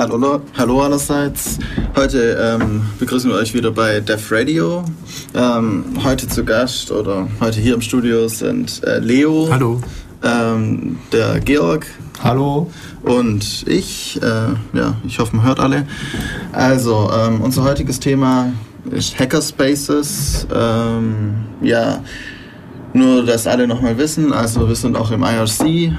Hallo, hallo allerseits. Heute ähm, begrüßen wir euch wieder bei Def Radio. Ähm, heute zu Gast oder heute hier im Studio sind äh, Leo. Hallo. Ähm, der Georg. Hallo. Und ich. Äh, ja, ich hoffe, man hört alle. Also, ähm, unser heutiges Thema ist Hackerspaces. Ähm, ja, nur, dass alle nochmal wissen. Also, wir sind auch im IRC.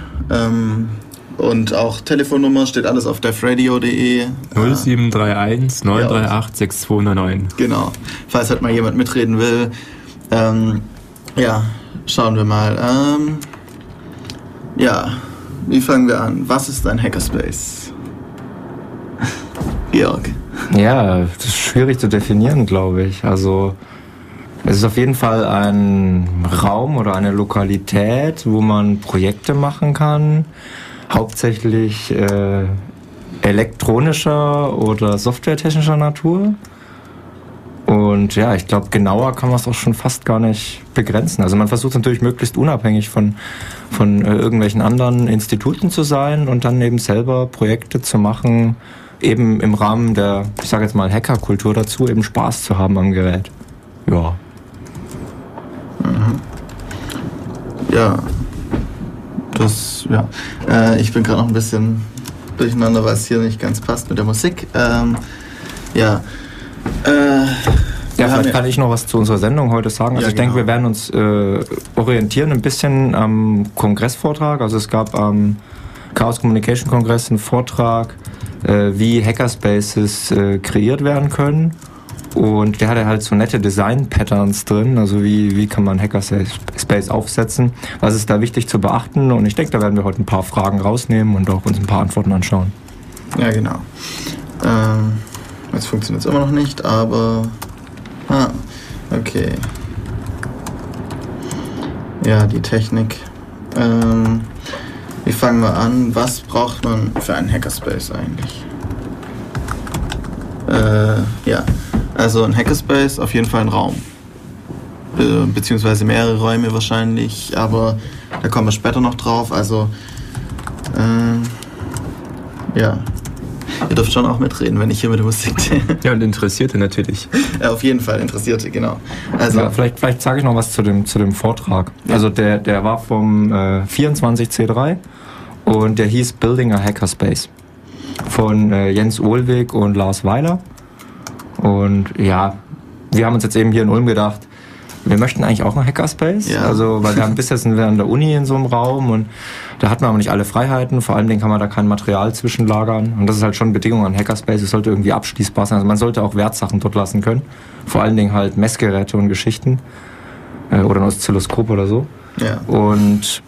Und auch Telefonnummer steht alles auf defradio.de. 0731 938 6209. Genau. Falls halt mal jemand mitreden will. Ähm, ja, schauen wir mal. Ähm, ja, wie fangen wir an? Was ist ein Hackerspace? Georg. Ja, das ist schwierig zu definieren, glaube ich. Also es ist auf jeden Fall ein Raum oder eine Lokalität, wo man Projekte machen kann, hauptsächlich äh, elektronischer oder softwaretechnischer Natur. Und ja, ich glaube, genauer kann man es auch schon fast gar nicht begrenzen. Also man versucht natürlich möglichst unabhängig von, von äh, irgendwelchen anderen Instituten zu sein und dann eben selber Projekte zu machen, eben im Rahmen der, ich sage jetzt mal, Hackerkultur dazu, eben Spaß zu haben am Gerät. Ja. Mhm. Ja, das, ja. Äh, ich bin gerade noch ein bisschen durcheinander, weil es hier nicht ganz passt mit der Musik. Ähm, ja. Äh, ja, vielleicht kann ich noch was zu unserer Sendung heute sagen. Also ja, ich genau. denke, wir werden uns äh, orientieren ein bisschen am Kongressvortrag. Also es gab am Chaos Communication Kongress einen Vortrag, äh, wie Hackerspaces äh, kreiert werden können. Und der hatte halt so nette Design-Patterns drin, also wie, wie kann man Hackerspace aufsetzen, was ist da wichtig zu beachten und ich denke, da werden wir heute ein paar Fragen rausnehmen und auch uns ein paar Antworten anschauen. Ja, genau. Ähm, jetzt funktioniert es immer noch nicht, aber... Ah, okay. Ja, die Technik. Ähm, wie fangen wir an? Was braucht man für einen Hackerspace eigentlich? Äh, ja. Also ein Hackerspace, auf jeden Fall ein Raum. Be beziehungsweise mehrere Räume wahrscheinlich, aber da kommen wir später noch drauf. Also, äh, ja. Ihr dürft schon auch mitreden, wenn ich hier mit der Musik. Ja, und Interessierte natürlich. Ja, auf jeden Fall, Interessierte, genau. Also, ja, vielleicht vielleicht sage ich noch was zu dem, zu dem Vortrag. Ja. Also der, der war vom äh, 24C3 und der hieß Building a Hackerspace von äh, Jens Ohlweg und Lars Weiler. Und ja, wir haben uns jetzt eben hier in Ulm gedacht, wir möchten eigentlich auch einen Hackerspace. Ja. Also, weil wir haben bisher sind wir an der Uni in so einem Raum und da hat man aber nicht alle Freiheiten. Vor allem kann man da kein Material zwischenlagern. Und das ist halt schon Bedingung an Hackerspace. Es sollte irgendwie abschließbar sein. Also man sollte auch Wertsachen dort lassen können. Vor allen Dingen halt Messgeräte und Geschichten. Äh, oder ein Oszilloskop oder so. Ja. Und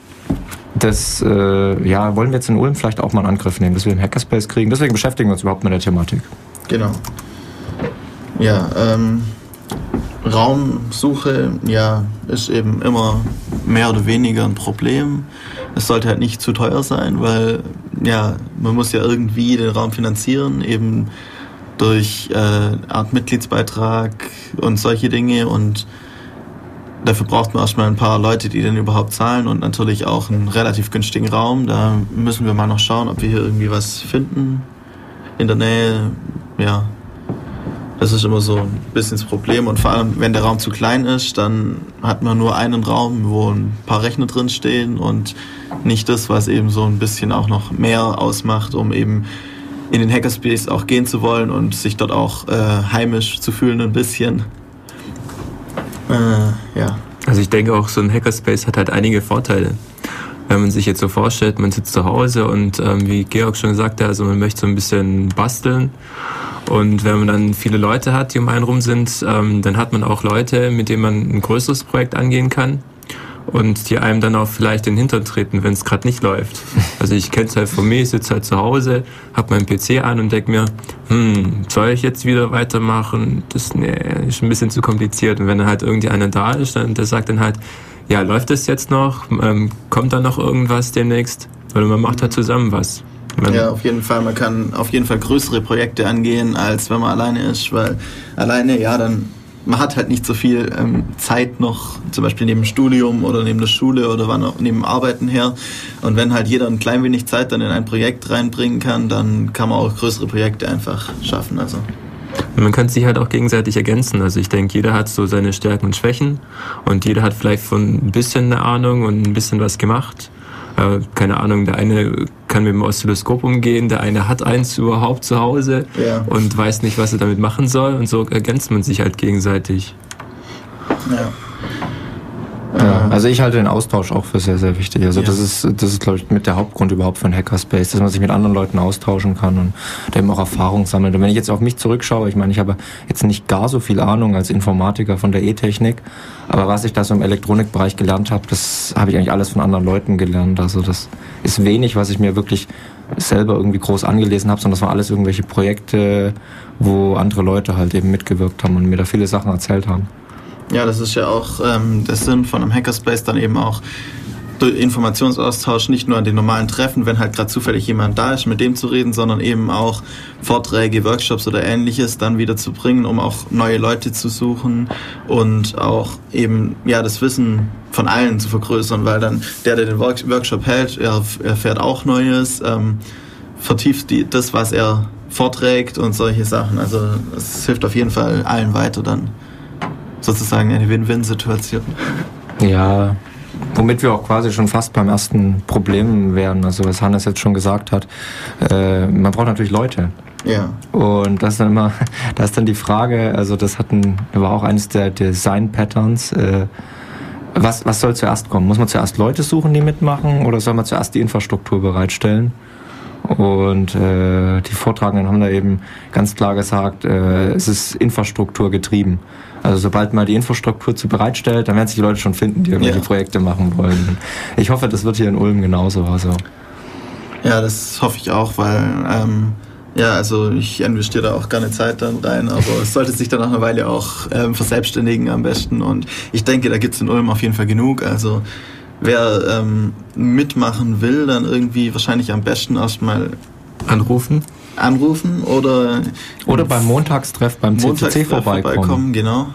das äh, ja, wollen wir jetzt in Ulm vielleicht auch mal in Angriff nehmen, dass wir einen Hackerspace kriegen. Deswegen beschäftigen wir uns überhaupt mit der Thematik. Genau. Ja, ähm, Raumsuche, ja, ist eben immer mehr oder weniger ein Problem. Es sollte halt nicht zu teuer sein, weil, ja, man muss ja irgendwie den Raum finanzieren, eben durch äh, Art Mitgliedsbeitrag und solche Dinge und dafür braucht man erstmal ein paar Leute, die den überhaupt zahlen und natürlich auch einen relativ günstigen Raum. Da müssen wir mal noch schauen, ob wir hier irgendwie was finden in der Nähe. Ja, das ist immer so ein bisschen das Problem. Und vor allem, wenn der Raum zu klein ist, dann hat man nur einen Raum, wo ein paar Rechner drin stehen und nicht das, was eben so ein bisschen auch noch mehr ausmacht, um eben in den Hackerspace auch gehen zu wollen und sich dort auch äh, heimisch zu fühlen ein bisschen. Äh, ja. Also ich denke auch, so ein Hackerspace hat halt einige Vorteile. Wenn man sich jetzt so vorstellt, man sitzt zu Hause und ähm, wie Georg schon sagte, also man möchte so ein bisschen basteln und wenn man dann viele Leute hat, die um einen rum sind, ähm, dann hat man auch Leute, mit denen man ein größeres Projekt angehen kann und die einem dann auch vielleicht in den Hintern treten, wenn es gerade nicht läuft. Also ich kenne es halt von mir, ich sitze halt zu Hause, habe meinen PC an und denke mir, hm, soll ich jetzt wieder weitermachen? Das nee, ist ein bisschen zu kompliziert. Und wenn dann halt irgendeiner da ist, dann der sagt dann halt, ja, läuft das jetzt noch? Ähm, kommt da noch irgendwas demnächst? Oder man macht halt zusammen was. Man ja, auf jeden Fall. Man kann auf jeden Fall größere Projekte angehen, als wenn man alleine ist, weil alleine, ja, dann man hat halt nicht so viel ähm, Zeit noch, zum Beispiel neben dem Studium oder neben der Schule oder wann auch neben Arbeiten her. Und wenn halt jeder ein klein wenig Zeit dann in ein Projekt reinbringen kann, dann kann man auch größere Projekte einfach schaffen. Also. Man kann sich halt auch gegenseitig ergänzen. Also ich denke, jeder hat so seine Stärken und Schwächen und jeder hat vielleicht von ein bisschen eine Ahnung und ein bisschen was gemacht. Äh, keine Ahnung, der eine kann mit dem Oszilloskop umgehen, der eine hat eins überhaupt zu Hause ja. und weiß nicht, was er damit machen soll und so ergänzt man sich halt gegenseitig. Ja. Ja, also ich halte den Austausch auch für sehr, sehr wichtig. Also ja. das ist, das ist, glaube ich, mit der Hauptgrund überhaupt für einen Hackerspace, dass man sich mit anderen Leuten austauschen kann und eben auch Erfahrung sammelt. Und wenn ich jetzt auf mich zurückschaue, ich meine, ich habe jetzt nicht gar so viel Ahnung als Informatiker von der E-Technik, aber was ich da so im Elektronikbereich gelernt habe, das habe ich eigentlich alles von anderen Leuten gelernt. Also das ist wenig, was ich mir wirklich selber irgendwie groß angelesen habe, sondern das waren alles irgendwelche Projekte, wo andere Leute halt eben mitgewirkt haben und mir da viele Sachen erzählt haben. Ja, das ist ja auch ähm, der Sinn von einem Hackerspace, dann eben auch Informationsaustausch nicht nur an den normalen Treffen, wenn halt gerade zufällig jemand da ist, mit dem zu reden, sondern eben auch Vorträge, Workshops oder ähnliches dann wieder zu bringen, um auch neue Leute zu suchen und auch eben ja das Wissen von allen zu vergrößern, weil dann der, der den Workshop hält, er erfährt auch Neues, ähm, vertieft die, das, was er vorträgt und solche Sachen. Also es hilft auf jeden Fall allen weiter dann sozusagen eine Win-Win-Situation. Ja, womit wir auch quasi schon fast beim ersten Problem wären. Also was Hannes jetzt schon gesagt hat, äh, man braucht natürlich Leute. Ja. Und das ist dann immer, das ist dann die Frage, also das hatten, war auch eines der Design-Patterns, äh, was, was soll zuerst kommen? Muss man zuerst Leute suchen, die mitmachen oder soll man zuerst die Infrastruktur bereitstellen? Und äh, die Vortragenden haben da eben ganz klar gesagt, äh, es ist Infrastruktur getrieben. Also sobald man die Infrastruktur zu bereitstellt, dann werden sich die Leute schon finden, die irgendwelche ja. Projekte machen wollen. Ich hoffe, das wird hier in Ulm genauso. Also. Ja, das hoffe ich auch, weil ähm, ja, also ich investiere da auch gerne Zeit dann rein, aber es sollte sich dann nach einer Weile auch ähm, verselbstständigen am besten. Und ich denke, da gibt es in Ulm auf jeden Fall genug. Also wer ähm, mitmachen will, dann irgendwie wahrscheinlich am besten erstmal anrufen anrufen oder oder beim Montagstreff beim CCC vorbeikommen. vorbeikommen. Genau.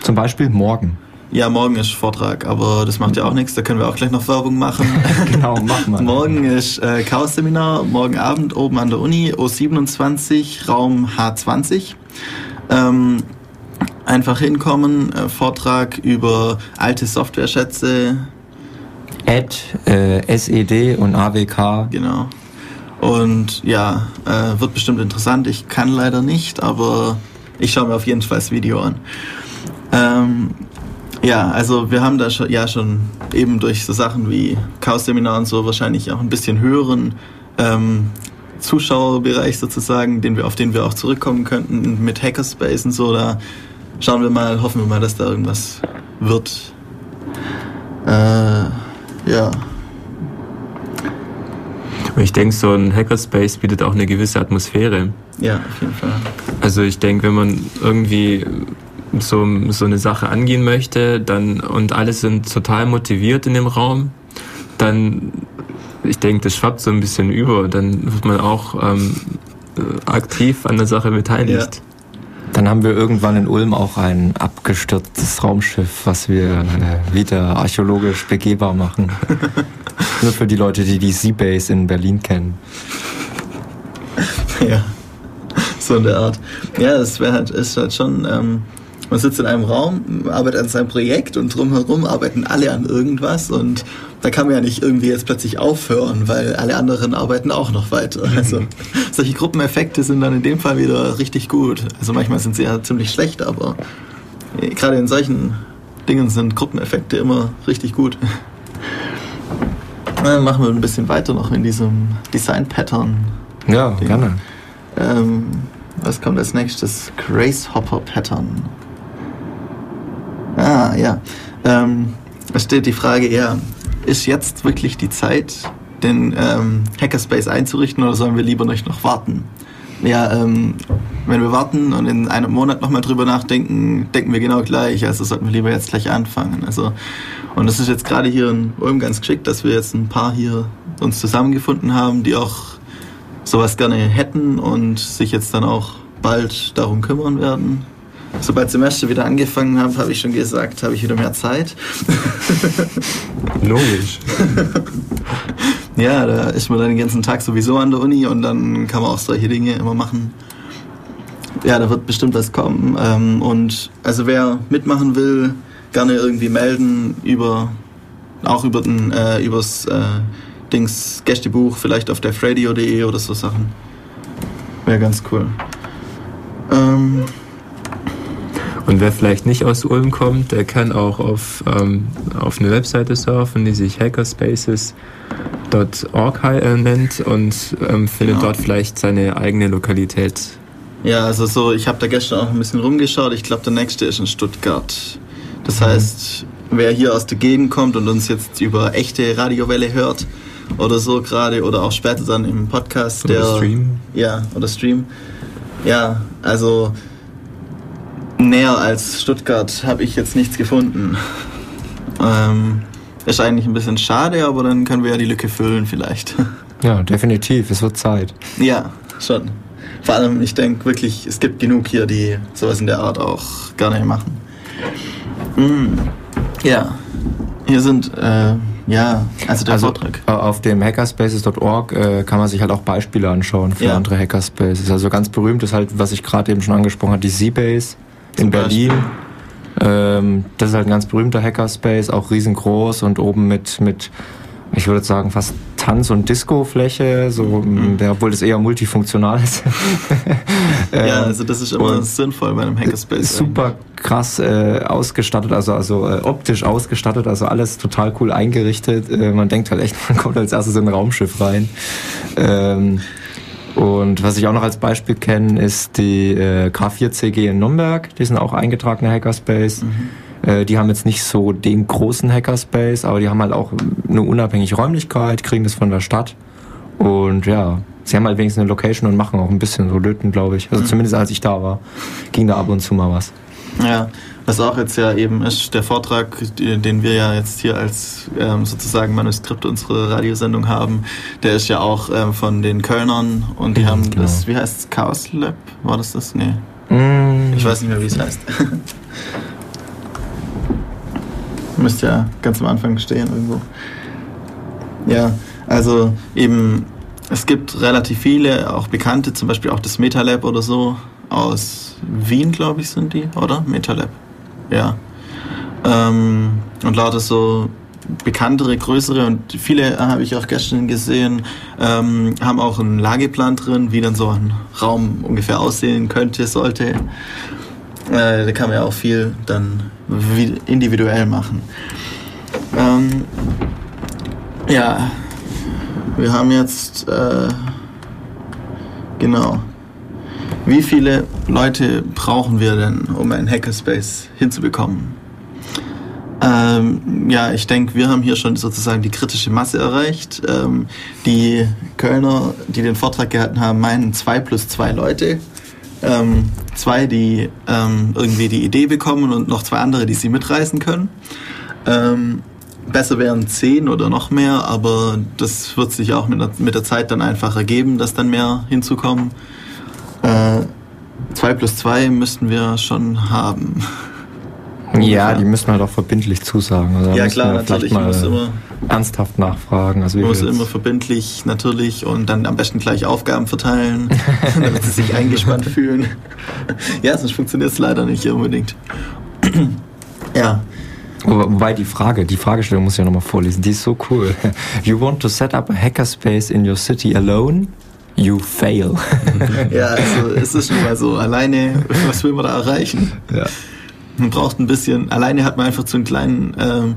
Zum Beispiel morgen. Ja, morgen ist Vortrag, aber das macht ja auch nichts. Da können wir auch gleich noch Werbung machen. genau, mach mal. morgen ist äh, Chaos-Seminar, morgen Abend oben an der Uni, O27, Raum H20. Ähm, einfach hinkommen, äh, Vortrag über alte Software-Schätze. Ad, äh, SED und AWK. Genau. Und ja, äh, wird bestimmt interessant. Ich kann leider nicht, aber ich schaue mir auf jeden Fall das Video an. Ähm, ja, also wir haben da schon, ja schon eben durch so Sachen wie Chaos-Seminar und so wahrscheinlich auch ein bisschen höheren ähm, Zuschauerbereich sozusagen, den wir, auf den wir auch zurückkommen könnten mit Hackerspace und so. Da schauen wir mal, hoffen wir mal, dass da irgendwas wird. Äh, ja. Ich denke, so ein Hackerspace bietet auch eine gewisse Atmosphäre. Ja, auf jeden Fall. Also ich denke, wenn man irgendwie so, so eine Sache angehen möchte dann, und alle sind total motiviert in dem Raum, dann, ich denke, das schwappt so ein bisschen über. Dann wird man auch ähm, aktiv an der Sache beteiligt. Ja. Dann haben wir irgendwann in Ulm auch ein abgestürztes Raumschiff, was wir äh, wieder archäologisch begehbar machen. Nur für die Leute, die die Seabase in Berlin kennen. Ja, so in der Art. Ja, das wäre halt, ist halt schon. Ähm, man sitzt in einem Raum, arbeitet an seinem Projekt und drumherum arbeiten alle an irgendwas und da kann man ja nicht irgendwie jetzt plötzlich aufhören, weil alle anderen arbeiten auch noch weiter. Mhm. Also solche Gruppeneffekte sind dann in dem Fall wieder richtig gut. Also manchmal sind sie ja ziemlich schlecht, aber gerade in solchen Dingen sind Gruppeneffekte immer richtig gut. Dann machen wir ein bisschen weiter noch in diesem Design-Pattern. Ja, Ding. gerne. Ähm, was kommt als nächstes? Gracehopper Pattern. Ah, ja. Ähm, es steht die Frage, ja, ist jetzt wirklich die Zeit, den ähm, Hackerspace einzurichten oder sollen wir lieber noch warten? Ja, ähm, wenn wir warten und in einem Monat nochmal drüber nachdenken, denken wir genau gleich. Also sollten wir lieber jetzt gleich anfangen. Also, und das ist jetzt gerade hier in Ulm ganz geschickt, dass wir jetzt ein paar hier uns zusammengefunden haben, die auch sowas gerne hätten und sich jetzt dann auch bald darum kümmern werden. Sobald Semester wieder angefangen habe, habe ich schon gesagt, habe ich wieder mehr Zeit. Logisch. ja, da ist man dann den ganzen Tag sowieso an der Uni und dann kann man auch solche Dinge immer machen. Ja, da wird bestimmt was kommen. Ähm, und also wer mitmachen will, gerne irgendwie melden über auch über den äh, übers äh, Dings Gästebuch, vielleicht auf defradio.de oder so Sachen. Wäre ganz cool. Ähm, Und wer vielleicht nicht aus Ulm kommt, der kann auch auf, ähm, auf eine Webseite surfen, die sich hackerspaces.org äh, nennt und ähm, findet Genau. dort vielleicht seine eigene Lokalität. Ja, also so, ich habe da gestern auch ein bisschen rumgeschaut. Ich glaube, der nächste ist in Stuttgart. Das Mhm. heißt, wer hier aus der Gegend kommt und uns jetzt über echte Radiowelle hört oder so gerade oder auch später dann im Podcast, Oder der Stream. ja oder Stream, ja, also näher als Stuttgart habe ich jetzt nichts gefunden. Ähm, ist eigentlich ein bisschen schade, aber dann können wir ja die Lücke füllen vielleicht. Ja, definitiv. Es wird Zeit. Ja, schon. Vor allem, ich denke wirklich, es gibt genug hier, die sowas in der Art auch gerne machen. Mm. Ja, hier sind, äh, ja, also der Also Vortrag. äh, auf dem hackerspaces.org äh, kann man sich halt auch Beispiele anschauen für Ja. andere Hackerspaces. Also ganz berühmt ist halt, was ich gerade eben schon angesprochen habe, die Z-Base in Berlin. Ähm, das ist halt ein ganz berühmter Hackerspace, auch riesengroß und oben mit, mit ich würde sagen, fast Tanz- und Disco-Fläche, so, Mhm. obwohl das eher multifunktional ist. Ja, Ähm, also das ist immer sinnvoll bei einem Hackerspace. super krass äh, ausgestattet, also, also äh, optisch ausgestattet, also alles total cool eingerichtet. Äh, man denkt halt echt, man kommt als erstes in ein Raumschiff rein. Ähm, und was ich auch noch als Beispiel kenne, ist die äh, K4CG in Nürnberg. Die sind auch eingetragene Hackerspace. Äh, die haben jetzt nicht so den großen Hackerspace, aber die haben halt auch eine unabhängige Räumlichkeit, kriegen das von der Stadt. Und ja, sie haben halt wenigstens eine Location und machen auch ein bisschen so Löten, glaube ich. Also zumindest als ich da war, ging da ab und zu mal was. Ja, was auch jetzt ja eben ist, der Vortrag, den wir ja jetzt hier als ähm, sozusagen Manuskript unserer Radiosendung haben, der ist ja auch ähm, von den Kölnern und die Mhm, haben genau. das, wie heißt es, Chaos Lab? War das das? Nee, Mm, ich weiß nicht mehr, wie es heißt. Müsste ja ganz am Anfang stehen irgendwo. Ja, also eben, es gibt relativ viele, auch bekannte, zum Beispiel auch das MetaLab oder so, aus Wien, glaube ich, sind die, oder? MetaLab. Ja. Ähm, und lauter so bekanntere, größere und viele habe ich auch gestern gesehen, ähm, haben auch einen Lageplan drin, wie dann so ein Raum ungefähr aussehen könnte, sollte. Äh, da kann man ja auch viel dann individuell machen. Ähm, ja, wir haben jetzt, äh, genau. Wie viele Leute brauchen wir denn, um einen Hackerspace hinzubekommen? Ähm, ja, ich denke, wir haben hier schon sozusagen die kritische Masse erreicht. Ähm, die Kölner, die den Vortrag gehalten haben, meinen zwei plus zwei Leute. Ähm, zwei, die ähm, irgendwie die Idee bekommen und noch zwei andere, die sie mitreißen können. Ähm, besser wären zehn oder noch mehr, aber das wird sich auch mit der, mit der Zeit dann einfach ergeben, dass dann mehr hinzukommen. Äh, zwei plus zwei müssten wir schon haben. ja, die müssen halt auch verbindlich zusagen. Also Ja klar, natürlich. Man Mal muss immer, ernsthaft nachfragen. Also man muss immer verbindlich natürlich und dann am besten gleich Aufgaben verteilen, damit sie sich eingespannt fühlen. Ja, sonst funktioniert es leider nicht unbedingt. ja. Wo- Wobei die Frage, die Fragestellung muss ich ja nochmal vorlesen, die ist so cool. You want to set up a hackerspace in your city alone? You fail. Ja, also es ist schon mal so. Alleine, was will man da erreichen? ja. Man braucht ein bisschen, alleine hat man einfach so einen kleinen ähm,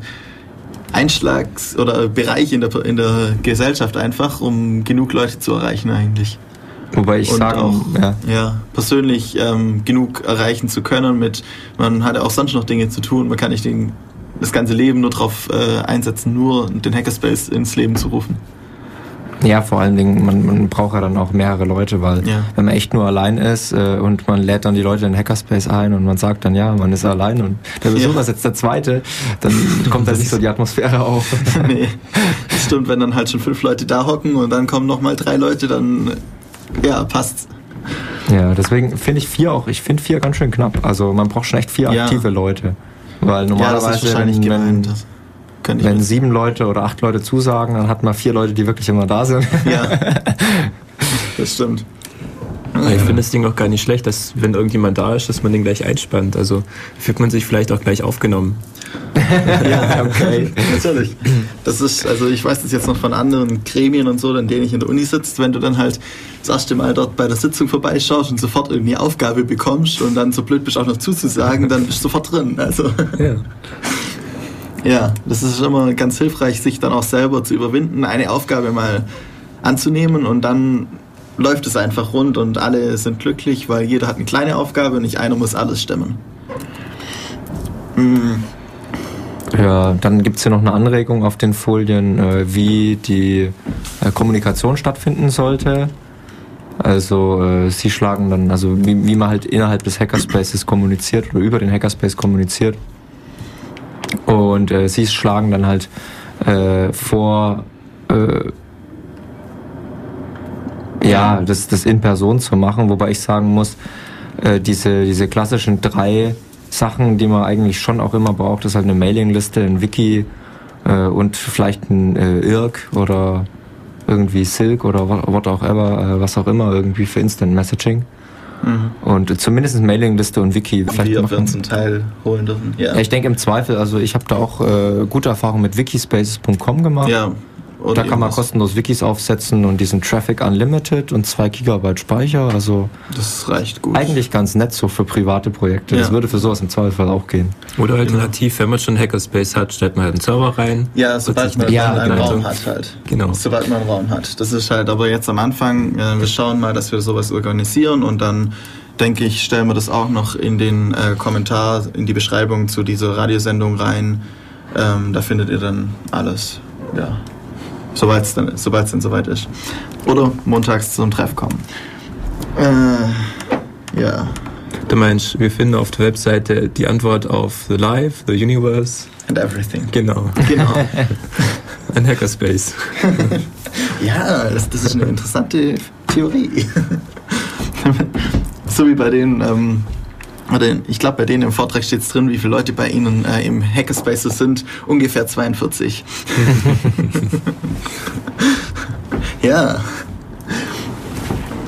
Einschlags- oder Bereich in der, in der Gesellschaft einfach, um genug Leute zu erreichen eigentlich. Wobei ich und sagen, auch ja, ja, persönlich ähm, genug erreichen zu können mit, man hat ja auch sonst noch Dinge zu tun, man kann nicht den, das ganze Leben nur darauf äh, einsetzen, nur den Hackerspace ins Leben zu rufen. Ja, vor allen Dingen, man, man braucht ja dann auch mehrere Leute, weil Ja. wenn man echt nur allein ist äh, und man lädt dann die Leute in den Hackerspace ein und man sagt dann, ja, man ist allein und der Besucher Ja. ist jetzt der Zweite, dann kommt da nicht so die Atmosphäre auf. nee, stimmt, wenn dann halt schon fünf Leute da hocken und dann kommen nochmal drei Leute, dann ja, passt's. Ja, deswegen finde ich vier auch, ich finde vier ganz schön knapp. Also man braucht schon echt vier Ja. aktive Leute. Weil Ja, das normalerweise, ist wahrscheinlich wenn, gemeint. wenn, könnte ich wenn mir- sieben Leute oder acht Leute zusagen, dann hat man vier Leute, die wirklich immer da sind. Ja, das stimmt. Aber Ich finde das Ding auch gar nicht schlecht, dass wenn irgendjemand da ist, dass man den gleich einspannt. Also fühlt man sich vielleicht auch gleich aufgenommen. Ja, okay. Natürlich. Das ist, also ich weiß das jetzt noch von anderen Gremien und so, in denen ich in der Uni sitzt, wenn du dann halt das erste Mal dort bei der Sitzung vorbeischaust und sofort irgendwie Aufgabe bekommst und dann so blöd bist auch noch zuzusagen, dann bist du sofort drin. Also Ja. ja, das ist immer ganz hilfreich, sich dann auch selber zu überwinden, eine Aufgabe mal anzunehmen und dann läuft es einfach rund und alle sind glücklich, weil jeder hat eine kleine Aufgabe und nicht einer muss alles stemmen. Mm, Ja, dann gibt es hier noch eine Anregung auf den Folien, äh, wie die äh, Kommunikation stattfinden sollte. Also äh, sie schlagen dann, also wie, wie man halt innerhalb des Hackerspaces kommuniziert oder über den Hackerspace kommuniziert. Und äh, sie schlagen dann halt äh, vor, äh, ja, das, das in Person zu machen, wobei ich sagen muss, äh, diese, diese klassischen drei Sachen, die man eigentlich schon auch immer braucht, ist halt eine Mailingliste, ein Wiki äh, und vielleicht ein äh, IRC oder irgendwie Silk oder what, auch ever, äh, was auch immer, irgendwie für Instant Messaging. Mhm. Und zumindest Mailingliste und Wiki vielleicht Wir machen. werden zum Teil holen dürfen. Ja. Ja, ich denke im Zweifel, also ich habe da auch äh, gute Erfahrungen mit wikispaces.com gemacht. ja. Oder Da kann man kostenlos Wikis aufsetzen und diesen Traffic Unlimited und 2 Gigabyte Speicher. Also Das reicht gut. eigentlich ganz nett so für private Projekte. Das Ja. würde für sowas im Zweifel auch gehen. Oder alternativ, wenn man schon Hackerspace hat, stellt man halt einen Server rein. Ja, sobald man Ja, einen genau. Raum hat halt. Genau. Sobald man einen Raum hat. Das ist halt aber jetzt am Anfang, äh, wir schauen mal, dass wir sowas organisieren und dann denke ich, stellen wir das auch noch in den äh, Kommentar, in die Beschreibung zu dieser Radiosendung rein. Ähm, da findet ihr dann alles. Ja. Sobald es dann, sobald's dann soweit ist. Oder montags zum Treff kommen. Äh, ja. Du meinst, wir finden auf der Webseite die Antwort auf The Life, The Universe. And everything. Genau. Genau. Ein Hackerspace. Ja, das, das ist eine interessante Theorie. so wie bei den, ähm, ich glaube, bei denen im Vortrag steht es drin, wie viele Leute bei Ihnen äh, im Hackerspaces sind. Ungefähr 42. ja.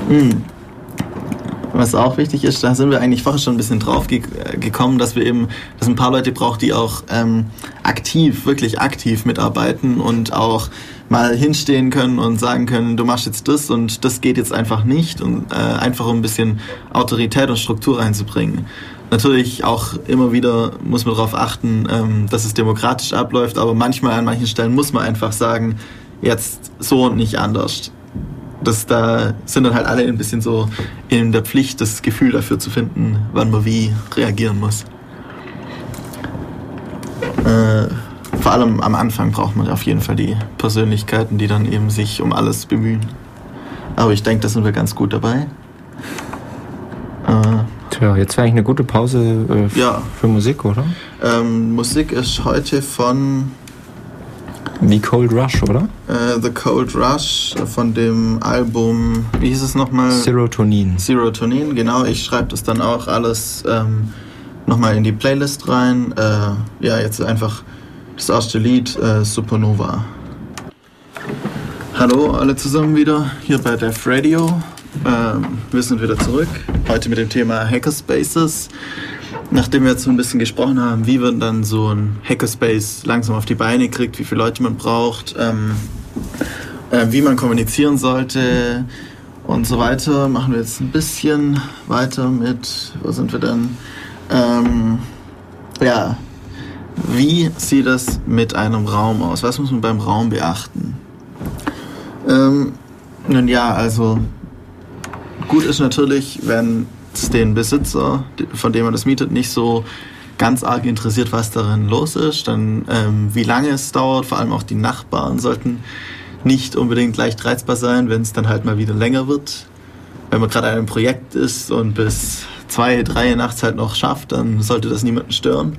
Hm. Was auch wichtig ist, da sind wir eigentlich vorher schon ein bisschen drauf ge äh, gekommen, dass wir eben, dass ein paar Leute braucht, die auch ähm, aktiv, wirklich aktiv mitarbeiten und auch mal hinstehen können und sagen können, du machst jetzt das und das geht jetzt einfach nicht und äh, einfach um ein bisschen Autorität und Struktur reinzubringen. Natürlich auch immer wieder muss man darauf achten, ähm, dass es demokratisch abläuft, aber manchmal an manchen Stellen muss man einfach sagen, jetzt so und nicht anders das da sind dann halt alle ein bisschen so in der Pflicht, das Gefühl dafür zu finden, wann man wie reagieren muss. Äh, vor allem am Anfang braucht man auf jeden Fall die Persönlichkeiten, die dann eben sich um alles bemühen. Aber ich denke, da sind wir ganz gut dabei. Äh, Tja, jetzt wäre eigentlich eine gute Pause äh, Ja. für Musik, oder? ähm, Musik ist heute von Wie Cold Rush, oder? äh, The Cold Rush von dem Album, wie hieß es nochmal? Serotonin. Serotonin, genau. Ich schreibe das dann auch alles ähm, nochmal in die Playlist rein. Äh, ja, jetzt einfach das erste Lied, äh, Supernova. Hallo alle zusammen wieder hier bei Def Radio. Ähm, wir sind wieder zurück. Heute mit dem Thema Hackerspaces. Nachdem wir jetzt so ein bisschen gesprochen haben, wie man dann so ein Hackerspace langsam auf die Beine kriegt, wie viele Leute man braucht, ähm, äh, wie man kommunizieren sollte und so weiter, machen wir jetzt ein bisschen weiter mit, wo sind wir denn? Ähm, ja, wie sieht es mit einem Raum aus? Was muss man beim Raum beachten? Ähm, nun ja, also gut ist natürlich, wenn es den Besitzer, von dem man das mietet, nicht so ganz arg interessiert, was darin los ist, dann ähm, wie lange es dauert, vor allem auch die Nachbarn sollten nicht unbedingt leicht reizbar sein, wenn es dann halt mal wieder länger wird. Wenn man gerade an einem Projekt ist und bis zwei, drei nachts halt noch schafft, dann sollte das niemanden stören.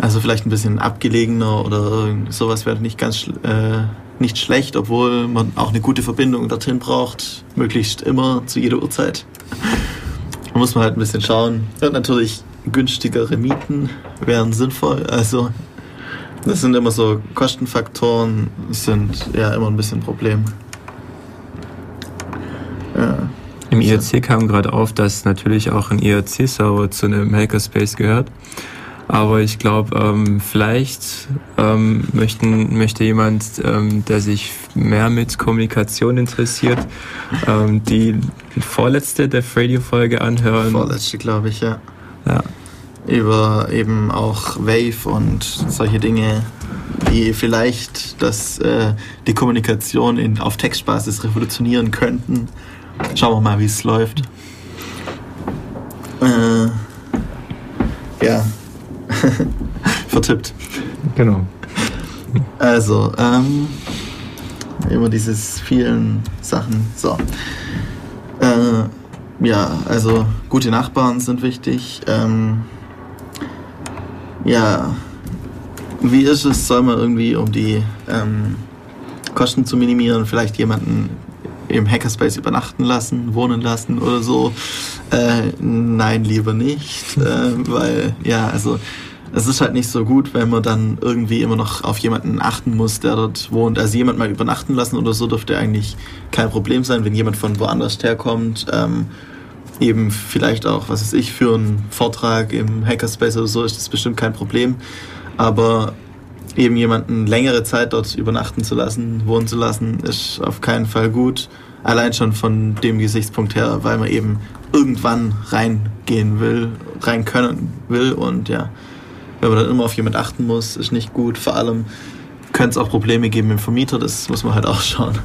Also vielleicht ein bisschen abgelegener oder sowas wäre nicht ganz äh, nicht schlecht, obwohl man auch eine gute Verbindung dorthin braucht, möglichst immer zu jeder Uhrzeit. muss man halt ein bisschen schauen. Und natürlich günstigere Mieten wären sinnvoll. Also das sind immer so Kostenfaktoren, sind ja immer ein bisschen ein Problem. Ja. Im IRC kam gerade auf, dass natürlich auch ein IRC-Server zu einem Hackerspace gehört. Aber ich glaube, ähm, vielleicht ähm, möchten, möchte jemand, ähm, der sich mehr mit Kommunikation interessiert, ähm, die vorletzte der Radio-Folge anhören. Vorletzte, glaube ich, ja. Ja. Über eben auch Wave und solche Dinge, die vielleicht das, äh, die Kommunikation in, auf Textbasis revolutionieren könnten. Schauen wir mal, wie es läuft. Äh, ja. Vertippt. Genau. Also, ähm, immer dieses vielen Sachen. So. Äh, ja, also gute Nachbarn sind wichtig. Ähm, ja, wie ist es, soll man irgendwie, um die ähm, Kosten zu minimieren, vielleicht jemanden im Hackerspace übernachten lassen, wohnen lassen oder so? Äh, nein, lieber nicht, äh, weil ja, also es ist halt nicht so gut, wenn man dann irgendwie immer noch auf jemanden achten muss, der dort wohnt. Also jemand mal übernachten lassen oder so dürfte eigentlich kein Problem sein, wenn jemand von woanders herkommt. Ähm, eben vielleicht auch, was weiß ich, für einen Vortrag im Hackerspace oder so ist das bestimmt kein Problem. Aber eben jemanden längere Zeit dort übernachten zu lassen, wohnen zu lassen, ist auf keinen Fall gut. Allein schon von dem Gesichtspunkt her, weil man eben irgendwann reingehen will, rein können will und ja, wenn man dann immer auf jemand achten muss, ist nicht gut. Vor allem könnte es auch Probleme geben im Vermieter, das muss man halt auch schauen.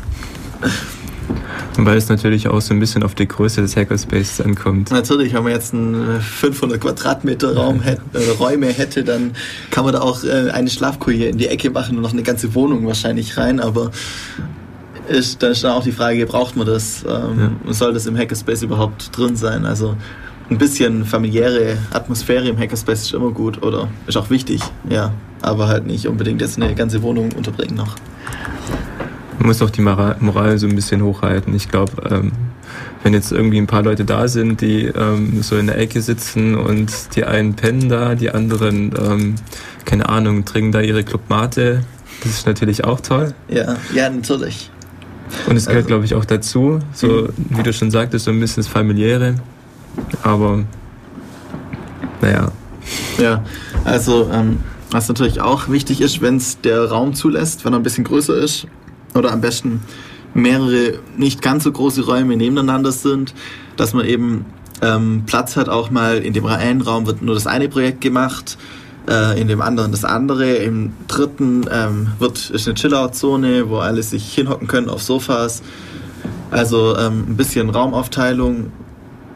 Weil es natürlich auch so ein bisschen auf die Größe des Hackerspaces ankommt. Natürlich, wenn man jetzt einen 500 Quadratmeter Raum hätte, äh, Räume hätte, dann kann man da auch äh, eine Schlafküche in die Ecke machen und noch eine ganze Wohnung wahrscheinlich rein, aber ist, dann ist dann auch die Frage, braucht man das? Ähm, ja. Soll das im Hackerspace überhaupt drin sein? Also ein bisschen familiäre Atmosphäre im Hackerspace ist immer gut oder ist auch wichtig, ja. Aber halt nicht unbedingt jetzt eine ganze Wohnung unterbringen noch. Man muss auch die Moral so ein bisschen hochhalten. Ich glaube, ähm, wenn jetzt irgendwie ein paar Leute da sind, die ähm, so in der Ecke sitzen und die einen pennen da, die anderen, ähm, keine Ahnung, trinken da ihre Clubmate, das ist natürlich auch toll. Ja, ja, natürlich. Und es gehört, also, glaube ich, auch dazu, so mhm. wie du schon sagtest, so ein bisschen das Familiäre. Aber naja. Ja, also ähm, was natürlich auch wichtig ist, wenn es der Raum zulässt, wenn er ein bisschen größer ist oder am besten mehrere nicht ganz so große Räume nebeneinander sind, dass man eben ähm, Platz hat, auch mal in dem einen Raum wird nur das eine Projekt gemacht, äh, in dem anderen das andere, im dritten ähm, wird, ist eine Chillout-Zone, wo alle sich hinhocken können auf Sofas. Also ähm, ein bisschen Raumaufteilung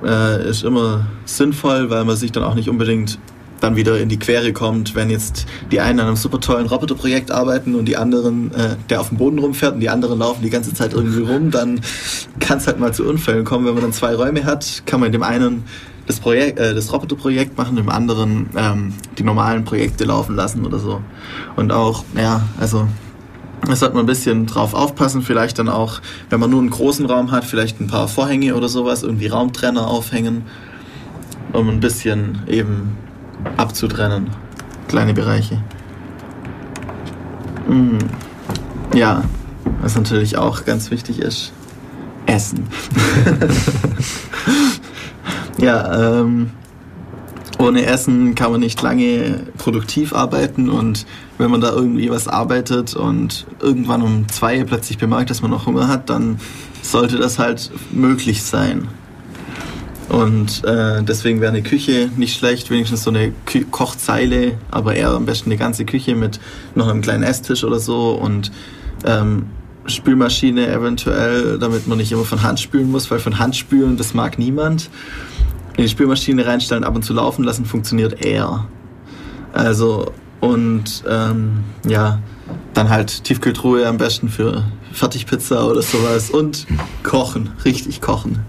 äh, ist immer sinnvoll, weil man sich dann auch nicht unbedingt dann wieder in die Quere kommt, wenn jetzt die einen an einem super tollen Roboterprojekt arbeiten und die anderen, äh, der auf dem Boden rumfährt und die anderen laufen die ganze Zeit irgendwie rum, dann kann es halt mal zu Unfällen kommen. Wenn man dann zwei Räume hat, kann man dem einen das, Projekt, äh, das Roboterprojekt machen, im anderen ähm, die normalen Projekte laufen lassen oder so. Und auch, ja, also da sollte man ein bisschen drauf aufpassen, vielleicht dann auch, wenn man nur einen großen Raum hat, vielleicht ein paar Vorhänge oder sowas, irgendwie Raumtrenner aufhängen, um ein bisschen eben abzutrennen. Kleine Bereiche. Mm. Ja, was natürlich auch ganz wichtig ist, Essen. ja, ähm, ohne Essen kann man nicht lange produktiv arbeiten und wenn man da irgendwie was arbeitet und irgendwann um zwei plötzlich bemerkt, dass man noch Hunger hat, dann sollte das halt möglich sein. Und äh, deswegen wäre eine Küche nicht schlecht, wenigstens so eine Kü Kochzeile, aber eher am besten eine ganze Küche mit noch einem kleinen Esstisch oder so und ähm, Spülmaschine eventuell, damit man nicht immer von Hand spülen muss, weil von Hand spülen, das mag niemand in die Spülmaschine reinstellen, ab und zu laufen lassen, funktioniert eher. Also, und ähm, ja, dann halt Tiefkühltruhe am besten für Fertigpizza oder sowas und kochen, richtig kochen.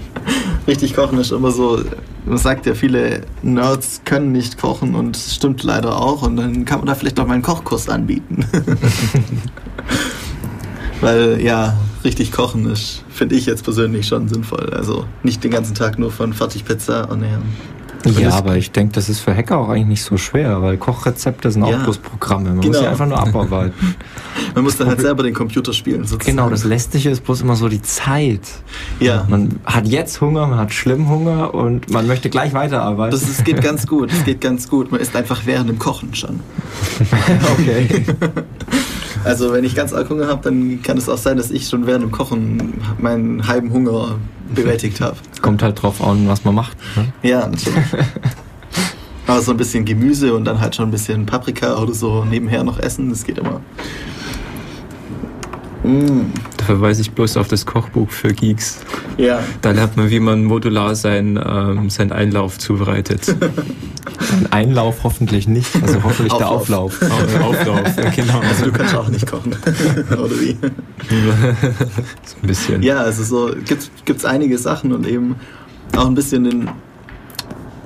richtig kochen ist immer so, man sagt ja, viele Nerds können nicht kochen und es stimmt leider auch und dann kann man da vielleicht auch mal einen Kochkurs anbieten. Weil ja, richtig kochen ist, finde ich jetzt persönlich schon sinnvoll. Also nicht den ganzen Tag nur von Fertigpizza ernähren. Ja, aber ich denke, das ist für Hacker auch eigentlich nicht so schwer, weil Kochrezepte sind Ja. auch bloß Programme. Man muss Genau. sie einfach nur abarbeiten. Man muss dann halt selber den Computer spielen. Sozusagen. genau, das Lästige ist bloß immer so die Zeit. Ja, Man hat jetzt Hunger, man hat schlimm Hunger und man möchte gleich weiterarbeiten. das ist, geht ganz gut. Es geht ganz gut. Man isst einfach während dem Kochen schon. okay. Also wenn ich ganz arg Hunger habe, dann kann es auch sein, dass ich schon während dem Kochen meinen halben Hunger bewältigt habe. Kommt halt drauf an, was man macht. Ne? Ja, natürlich. Aber so ein bisschen Gemüse und dann halt schon ein bisschen Paprika oder so nebenher noch essen, das geht immer. Mm, Da verweise ich bloß auf das Kochbuch für Geeks. ja, Da lernt man, wie man modular seinen, ähm, seinen Einlauf zubereitet. Ein Einlauf hoffentlich nicht, also hoffentlich der Auflauf. Auflauf. Au- Auflauf, ja, genau. also du kannst auch nicht kochen. oder wie? so ein bisschen. Ja, also so gibt es einige Sachen und eben auch ein bisschen den.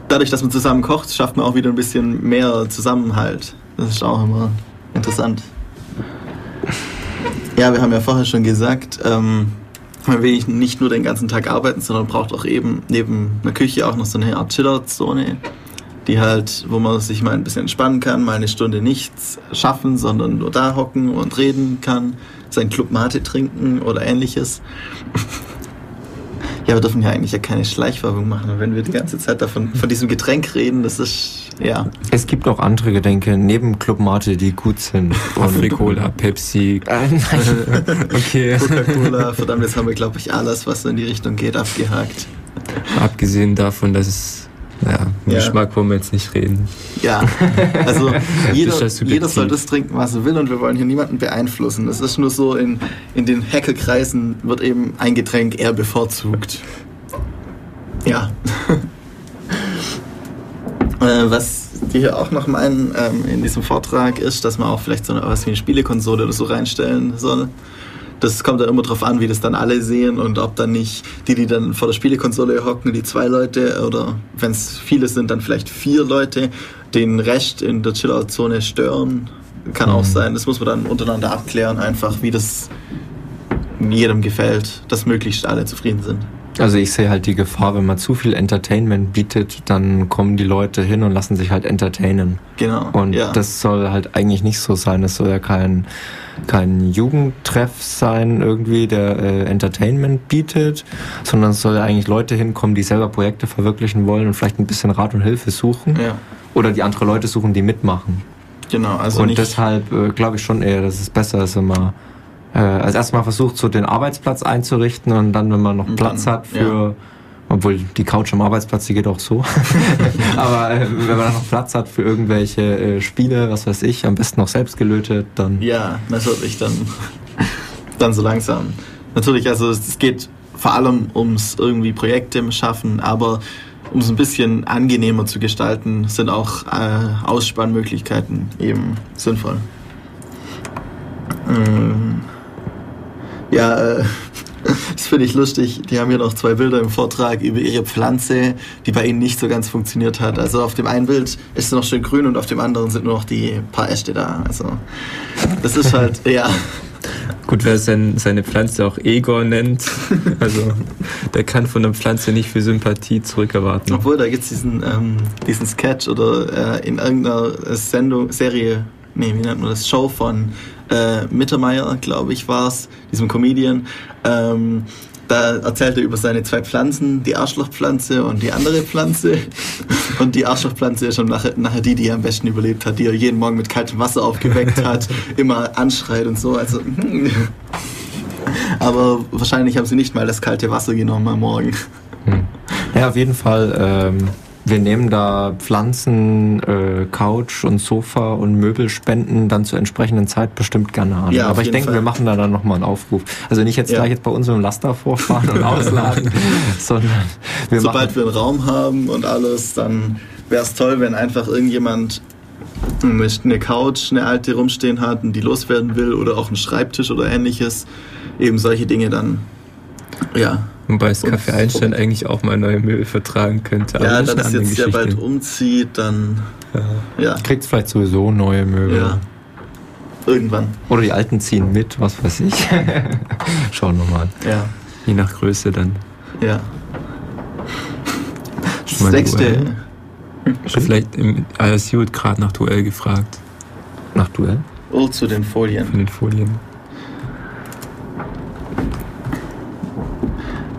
Dadurch, dass man zusammen kocht, schafft man auch wieder ein bisschen mehr Zusammenhalt. Das ist auch immer interessant. Ja, wir haben ja vorher schon gesagt, ähm, man will nicht nur den ganzen Tag arbeiten, sondern braucht auch eben neben einer Küche auch noch so eine Art Chiller-Zone, die halt, wo man sich mal ein bisschen entspannen kann, mal eine Stunde nichts schaffen, sondern nur da hocken und reden kann, seinen Club Mate trinken oder ähnliches. Ja, wir dürfen ja eigentlich ja keine Schleichwerbung machen, wenn wir die ganze Zeit davon von diesem Getränk reden, das ist ja. Es gibt noch andere Getränke neben Club Mate, die gut sind. Und- Afrikola, Pepsi. Äh, nein. Okay. Coca-Cola, verdammt, jetzt haben wir, glaube ich, alles, was so in die Richtung geht, abgehakt. Abgesehen davon, dass es, naja, Ja. Geschmack wollen wir jetzt nicht reden. Ja, also jeder, ja jeder soll das trinken, was er will und wir wollen hier niemanden beeinflussen. Das ist nur so, in, in den Hackerkreisen wird eben ein Getränk eher bevorzugt. Ja. Äh, Was die hier auch noch meinen ähm, in diesem Vortrag ist, dass man auch vielleicht so eine, was wie eine Spielekonsole oder so reinstellen soll. Das kommt dann immer drauf an, wie das dann alle sehen und ob dann nicht die, die dann vor der Spielekonsole hocken, die zwei Leute oder wenn es viele sind, dann vielleicht vier Leute, den Rest in der Chillout-Zone stören. Kann auch sein. Das muss man dann untereinander abklären, einfach wie das jedem gefällt, dass möglichst alle zufrieden sind. Also ich sehe halt die Gefahr, wenn man zu viel Entertainment bietet, dann kommen die Leute hin und lassen sich halt entertainen. Genau. Und ja. das soll halt eigentlich nicht so sein. Es soll ja kein, kein Jugendtreff sein, irgendwie, der äh, Entertainment bietet, sondern es soll ja eigentlich Leute hinkommen, die selber Projekte verwirklichen wollen und vielleicht ein bisschen Rat und Hilfe suchen. ja, Oder die andere Leute suchen, die mitmachen. genau. Also und deshalb äh, glaube ich schon eher, dass es besser ist, wenn man äh, als erstmal versucht, so den Arbeitsplatz einzurichten und dann, wenn man noch Platz dann, hat für, obwohl die Couch am Arbeitsplatz, die geht auch so, aber äh, wenn man noch Platz hat für irgendwelche äh, Spiele, was weiß ich, am besten noch selbst gelötet, dann Ja, natürlich dann, dann so langsam. Natürlich, also es geht vor allem ums irgendwie Projekte schaffen, aber um es ein bisschen angenehmer zu gestalten, sind auch äh, Ausspannmöglichkeiten eben sinnvoll. Ähm, ja, äh, das finde ich lustig. Die haben hier noch zwei Bilder im Vortrag über ihre Pflanze, die bei ihnen nicht so ganz funktioniert hat. Also auf dem einen Bild ist sie noch schön grün und auf dem anderen sind nur noch die paar Äste da. Also das ist halt, ja. Gut, wer sein, seine Pflanze auch Egor nennt, also der kann von der Pflanze nicht für Sympathie zurückerwarten. Obwohl, da gibt es diesen, ähm, diesen Sketch oder äh, in irgendeiner Sendung, Serie, nee, wie nennt man das, Show von äh, Mittermeier, glaube ich, war es, diesem Comedian. Ähm, da erzählt er über seine zwei Pflanzen, die Arschlochpflanze und die andere Pflanze. Und die Arschlochpflanze ist schon nachher, nachher die, die am besten überlebt hat, die er jeden Morgen mit kaltem Wasser aufgeweckt hat, immer anschreit und so. Also, aber wahrscheinlich haben sie nicht mal das kalte Wasser genommen am Morgen. Ja, auf jeden Fall. Ähm, wir nehmen da Pflanzen, äh, Couch und Sofa und Möbelspenden dann zur entsprechenden Zeit bestimmt gerne an. Ja, Aber ich denke, Fall. wir machen da dann nochmal einen Aufruf. Also nicht jetzt Ja. gleich jetzt bei uns mit dem Laster vorfahren und ausladen, sondern wir Sobald machen, wir einen Raum haben und alles, dann wäre es toll, wenn einfach irgendjemand eine Couch, eine alte rumstehen hat und die loswerden will oder auch einen Schreibtisch oder ähnliches. Eben solche Dinge dann, ja. Wobei das Café Einstein eigentlich auch mal neue Möbel vertragen könnte. aber ja, das da das jetzt sehr bald umzieht, dann, Ja. ja. kriegt vielleicht sowieso neue Möbel. Ja. Irgendwann. Oder die Alten ziehen mit, was weiß ich. Schauen wir mal. Ja. Je nach Größe dann. Ja. Das nächste. Vielleicht im ISU wird gerade nach Duell gefragt. Nach Duell? Oh, zu den Folien. Von den Folien.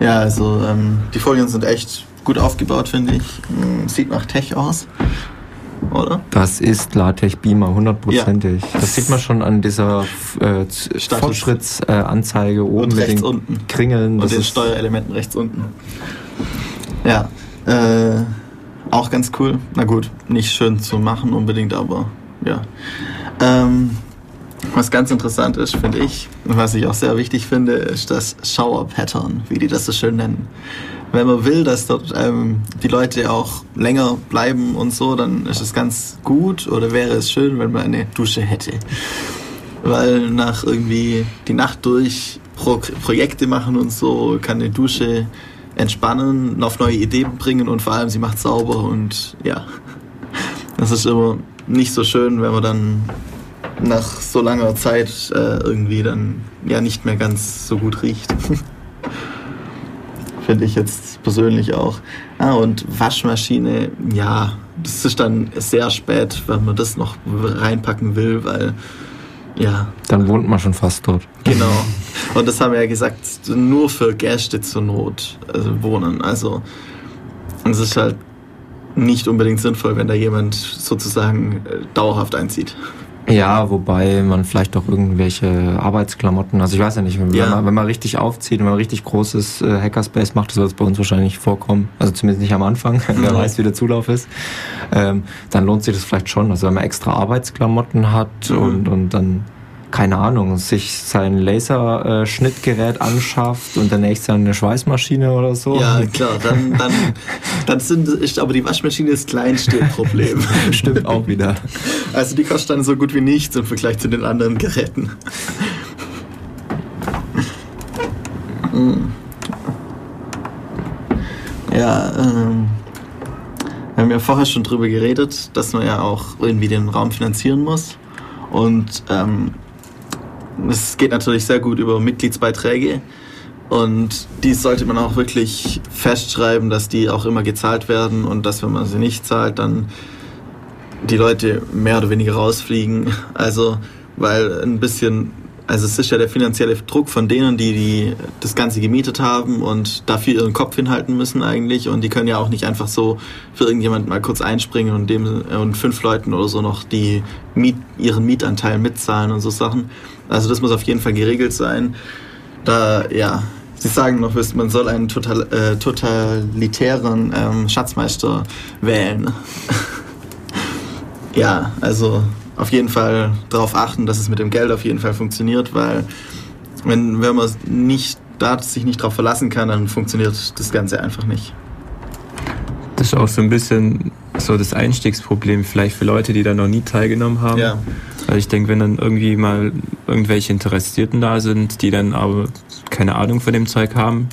Ja, also ähm, die Folien sind echt gut aufgebaut, finde ich. Hm, Sieht nach Tech aus. Oder? Das ist LaTeX Beamer, hundertprozentig. Das sieht man schon an dieser äh. Fortschrittsanzeige oben Und mit rechts den unten. Kringeln. Und Das den Steuerelementen rechts unten. Ja. Äh, auch ganz cool. Na gut, nicht schön zu machen unbedingt, aber ja. Ähm, was ganz interessant ist, finde ich, und was ich auch sehr wichtig finde, ist das Shower Pattern, wie die das so schön nennen. Wenn man will, dass dort ähm, die Leute auch länger bleiben und so, dann ist es ganz gut oder wäre es schön, wenn man eine Dusche hätte. Weil nach irgendwie die Nacht durch Pro Projekte machen und so kann eine Dusche entspannen, auf neue Ideen bringen und vor allem sie macht sauber und ja, das ist immer nicht so schön, wenn man dann nach so langer Zeit äh, irgendwie dann ja nicht mehr ganz so gut riecht. Finde ich jetzt persönlich auch. Ah, und Waschmaschine, ja, das ist dann sehr spät, wenn man das noch reinpacken will, weil ja, dann wohnt man schon fast dort. Genau. Und das haben wir ja gesagt, nur für Gäste zur Not also wohnen. Also es ist halt nicht unbedingt sinnvoll, wenn da jemand sozusagen äh, dauerhaft einzieht. Ja, wobei man vielleicht auch irgendwelche Arbeitsklamotten, also ich weiß ja nicht, wenn, Ja. man, wenn man richtig aufzieht und wenn man richtig großes äh, Hackerspace macht, das wird es bei uns wahrscheinlich vorkommen, also zumindest nicht am Anfang, wer Mhm. weiß, wie der Zulauf ist, ähm, dann lohnt sich das vielleicht schon. Also wenn man extra Arbeitsklamotten hat Mhm. und, und dann, keine Ahnung, sich sein Laserschnittgerät anschafft und der nächste eine Schweißmaschine oder so. Ja, klar, dann, dann, dann sind, ist aber die Waschmaschine das kleinste Problem. Stimmt auch wieder. Also die kostet dann so gut wie nichts im Vergleich zu den anderen Geräten. Mm. Ja, ähm, wir haben ja vorher schon drüber geredet, dass man ja auch irgendwie den Raum finanzieren muss. Und ähm, es geht natürlich sehr gut über Mitgliedsbeiträge. Und die sollte man auch wirklich festschreiben, dass die auch immer gezahlt werden und dass, wenn man sie nicht zahlt, dann die Leute mehr oder weniger rausfliegen. Also, weil ein bisschen, also es ist ja der finanzielle Druck von denen, die, die das Ganze gemietet haben und dafür ihren Kopf hinhalten müssen eigentlich. Und die können ja auch nicht einfach so für irgendjemand mal kurz einspringen und dem und fünf Leuten oder so noch die Miet, ihren Mietanteil mitzahlen und so Sachen. Also das muss auf jeden Fall geregelt sein. Da, ja, Sie sagen noch, man soll einen total, äh, totalitären ähm, Schatzmeister wählen. Ja, also auf jeden Fall darauf achten, dass es mit dem Geld auf jeden Fall funktioniert, weil wenn, wenn man nicht, da sich nicht darauf verlassen kann, dann funktioniert das Ganze einfach nicht. Das ist auch so ein bisschen so das Einstiegsproblem vielleicht für Leute, die da noch nie teilgenommen haben. Ja, Weil ich denke, wenn dann irgendwie mal irgendwelche Interessierten da sind, die dann aber keine Ahnung von dem Zeug haben,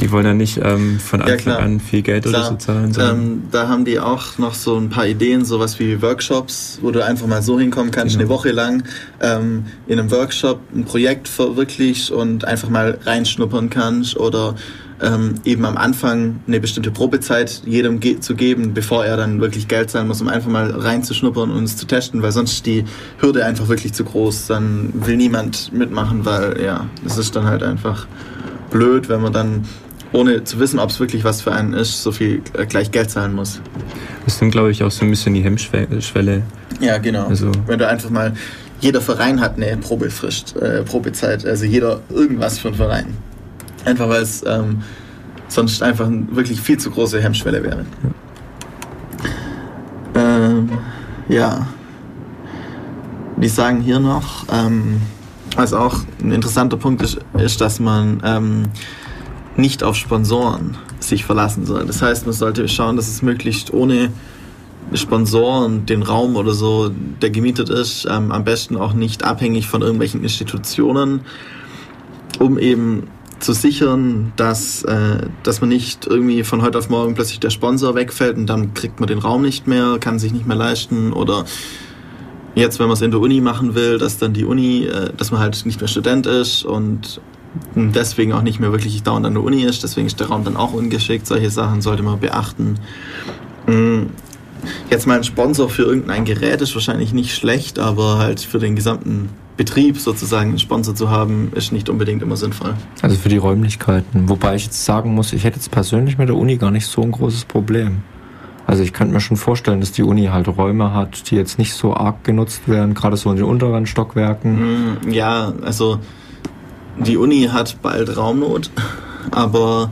die wollen dann nicht ähm, von Ja, Anfang klar. an viel Geld oder so klar. zahlen. Ähm, da haben die auch noch so ein paar Ideen, sowas wie Workshops, wo du einfach mal so hinkommen kannst, Genau. eine Woche lang ähm, in einem Workshop ein Projekt verwirklichst und einfach mal reinschnuppern kannst oder ähm, eben am Anfang eine bestimmte Probezeit jedem ge zu geben, bevor er dann wirklich Geld zahlen muss, um einfach mal reinzuschnuppern und es zu testen, weil sonst ist die Hürde einfach wirklich zu groß. Dann will niemand mitmachen, weil ja, es ist dann halt einfach blöd, wenn man dann ohne zu wissen, ob es wirklich was für einen ist, so viel äh, gleich Geld zahlen muss. Das sind, glaube ich, auch so ein bisschen die Hemmschwelle. Ja, genau. Also- Wenn du einfach mal, jeder Verein hat eine Probefrist, äh, Probezeit, also jeder irgendwas für einen Verein. Einfach weil es ähm, sonst einfach eine wirklich viel zu große Hemmschwelle wäre. Ähm, ja. Die sagen hier noch, ähm, was auch ein interessanter Punkt ist, ist dass man ähm, nicht auf Sponsoren sich verlassen soll. Das heißt, man sollte schauen, dass es möglichst ohne Sponsoren den Raum oder so, der gemietet ist, ähm, am besten auch nicht abhängig von irgendwelchen Institutionen, um eben zu sichern, dass, äh, dass man nicht irgendwie von heute auf morgen plötzlich der Sponsor wegfällt und dann kriegt man den Raum nicht mehr, kann sich nicht mehr leisten oder jetzt, wenn man es in der Uni machen will, dass dann die Uni, äh, dass man halt nicht mehr Student ist und deswegen auch nicht mehr wirklich dauernd an der Uni ist. Deswegen ist der Raum dann auch ungeschickt. Solche Sachen sollte man beachten. Mm, jetzt mal ein Sponsor für irgendein Gerät ist wahrscheinlich nicht schlecht, aber halt für den gesamten Betrieb sozusagen einen Sponsor zu haben, ist nicht unbedingt immer sinnvoll. Also für die Räumlichkeiten. Wobei ich jetzt sagen muss, ich hätte jetzt persönlich mit der Uni gar nicht so ein großes Problem. Also ich könnte mir schon vorstellen, dass die Uni halt Räume hat, die jetzt nicht so arg genutzt werden, gerade so in den unteren Stockwerken. Mm, ja, also die Uni hat bald Raumnot, aber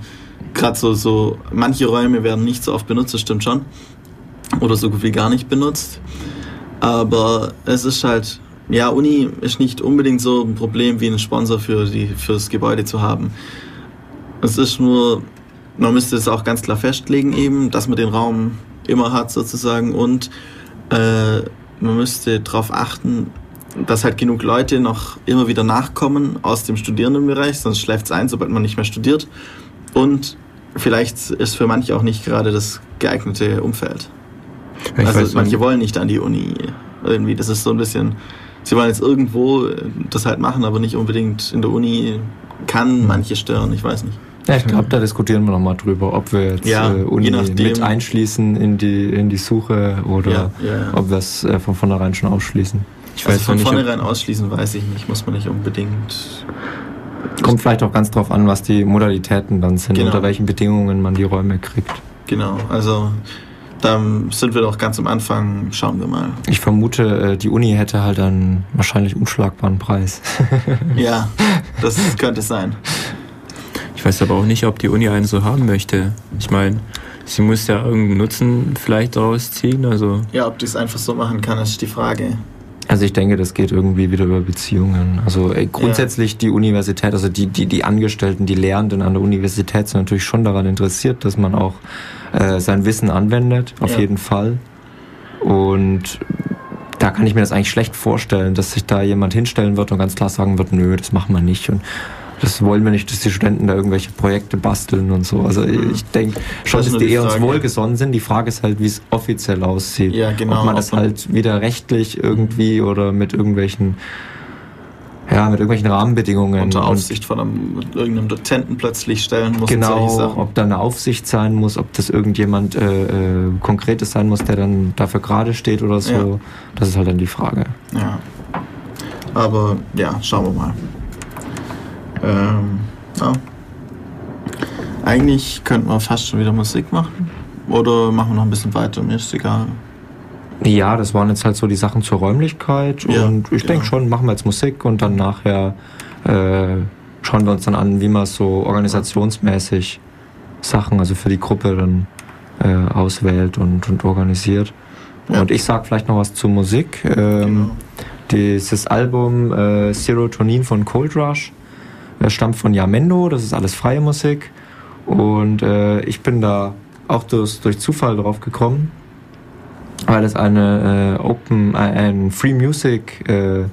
gerade so, so manche Räume werden nicht so oft benutzt, das stimmt schon. Oder so gut wie gar nicht benutzt. Aber es ist halt, ja, Uni ist nicht unbedingt so ein Problem wie ein Sponsor für die, fürs Gebäude zu haben. Es ist nur, man müsste es auch ganz klar festlegen eben, dass man den Raum immer hat sozusagen und äh, man müsste darauf achten, dass halt genug Leute noch immer wieder nachkommen aus dem Studierendenbereich, sonst schläft es ein, sobald man nicht mehr studiert. Und vielleicht ist für manche auch nicht gerade das geeignete Umfeld. Ich also manche wollen nicht an die Uni irgendwie. Das ist so ein bisschen, sie wollen jetzt irgendwo das halt machen, aber nicht unbedingt in der Uni kann manche stören, ich weiß nicht. Ja, ich glaube, da diskutieren wir nochmal drüber, ob wir jetzt ja, äh, Uni mit einschließen in die, in die Suche oder ja, ja, ob wir es äh, von vornherein schon ausschließen. Ich also weiß von vornherein ausschließen weiß ich nicht, muss man nicht unbedingt. Kommt vielleicht auch ganz drauf an, was die Modalitäten dann sind, genau. unter welchen Bedingungen man die Räume kriegt. Genau, also da sind wir doch ganz am Anfang, schauen wir mal. Ich vermute, äh, die Uni hätte halt einen wahrscheinlich unschlagbaren Preis. ja, das könnte sein. Ich weiß aber auch nicht, ob die Uni einen so haben möchte. Ich meine, sie muss ja irgendeinen Nutzen vielleicht daraus ziehen. Also ja, ob die es einfach so machen kann, ist die Frage. Also ich denke, das geht irgendwie wieder über Beziehungen. Also ey, grundsätzlich ja. die Universität, also die, die, die Angestellten, die Lehrenden an der Universität sind natürlich schon daran interessiert, dass man auch äh, sein Wissen anwendet, auf ja. jeden Fall. Und da kann ich mir das eigentlich schlecht vorstellen, dass sich da jemand hinstellen wird und ganz klar sagen wird, nö, das machen wir nicht. Und das wollen wir nicht, dass die Studenten da irgendwelche Projekte basteln und so. Also mhm. ich denke schon, dass die eher uns wohlgesonnen sind. Die Frage ist halt, wie es offiziell aussieht. Ja, genau. Ob man das halt wieder rechtlich irgendwie oder mit irgendwelchen ja, mit irgendwelchen Rahmenbedingungen. Unter Aufsicht von einem, irgendeinem Dozenten plötzlich stellen muss. Genau, ob da eine Aufsicht sein muss, ob das irgendjemand äh, äh, Konkretes sein muss, der dann dafür gerade steht oder so. Ja. Das ist halt dann die Frage. Ja. Aber ja, schauen wir mal. Ähm, ja. Eigentlich könnten wir fast schon wieder Musik machen. Oder machen wir noch ein bisschen weiter, mir ist egal. Ja, das waren jetzt halt so die Sachen zur Räumlichkeit. Ja, und ich denke schon, machen wir jetzt Musik und dann nachher äh, schauen wir uns dann an, wie man so organisationsmäßig Sachen, also für die Gruppe dann äh, auswählt und, und organisiert. Ja. Und ich sag vielleicht noch was zur Musik. Ähm, genau. Dieses Album äh, Serotonin von Cold Rush er stammt von Yamendo, das ist alles freie Musik. Und äh, ich bin da auch durch, durch Zufall drauf gekommen, weil es eine äh, Open, äh, ein Free Music, äh,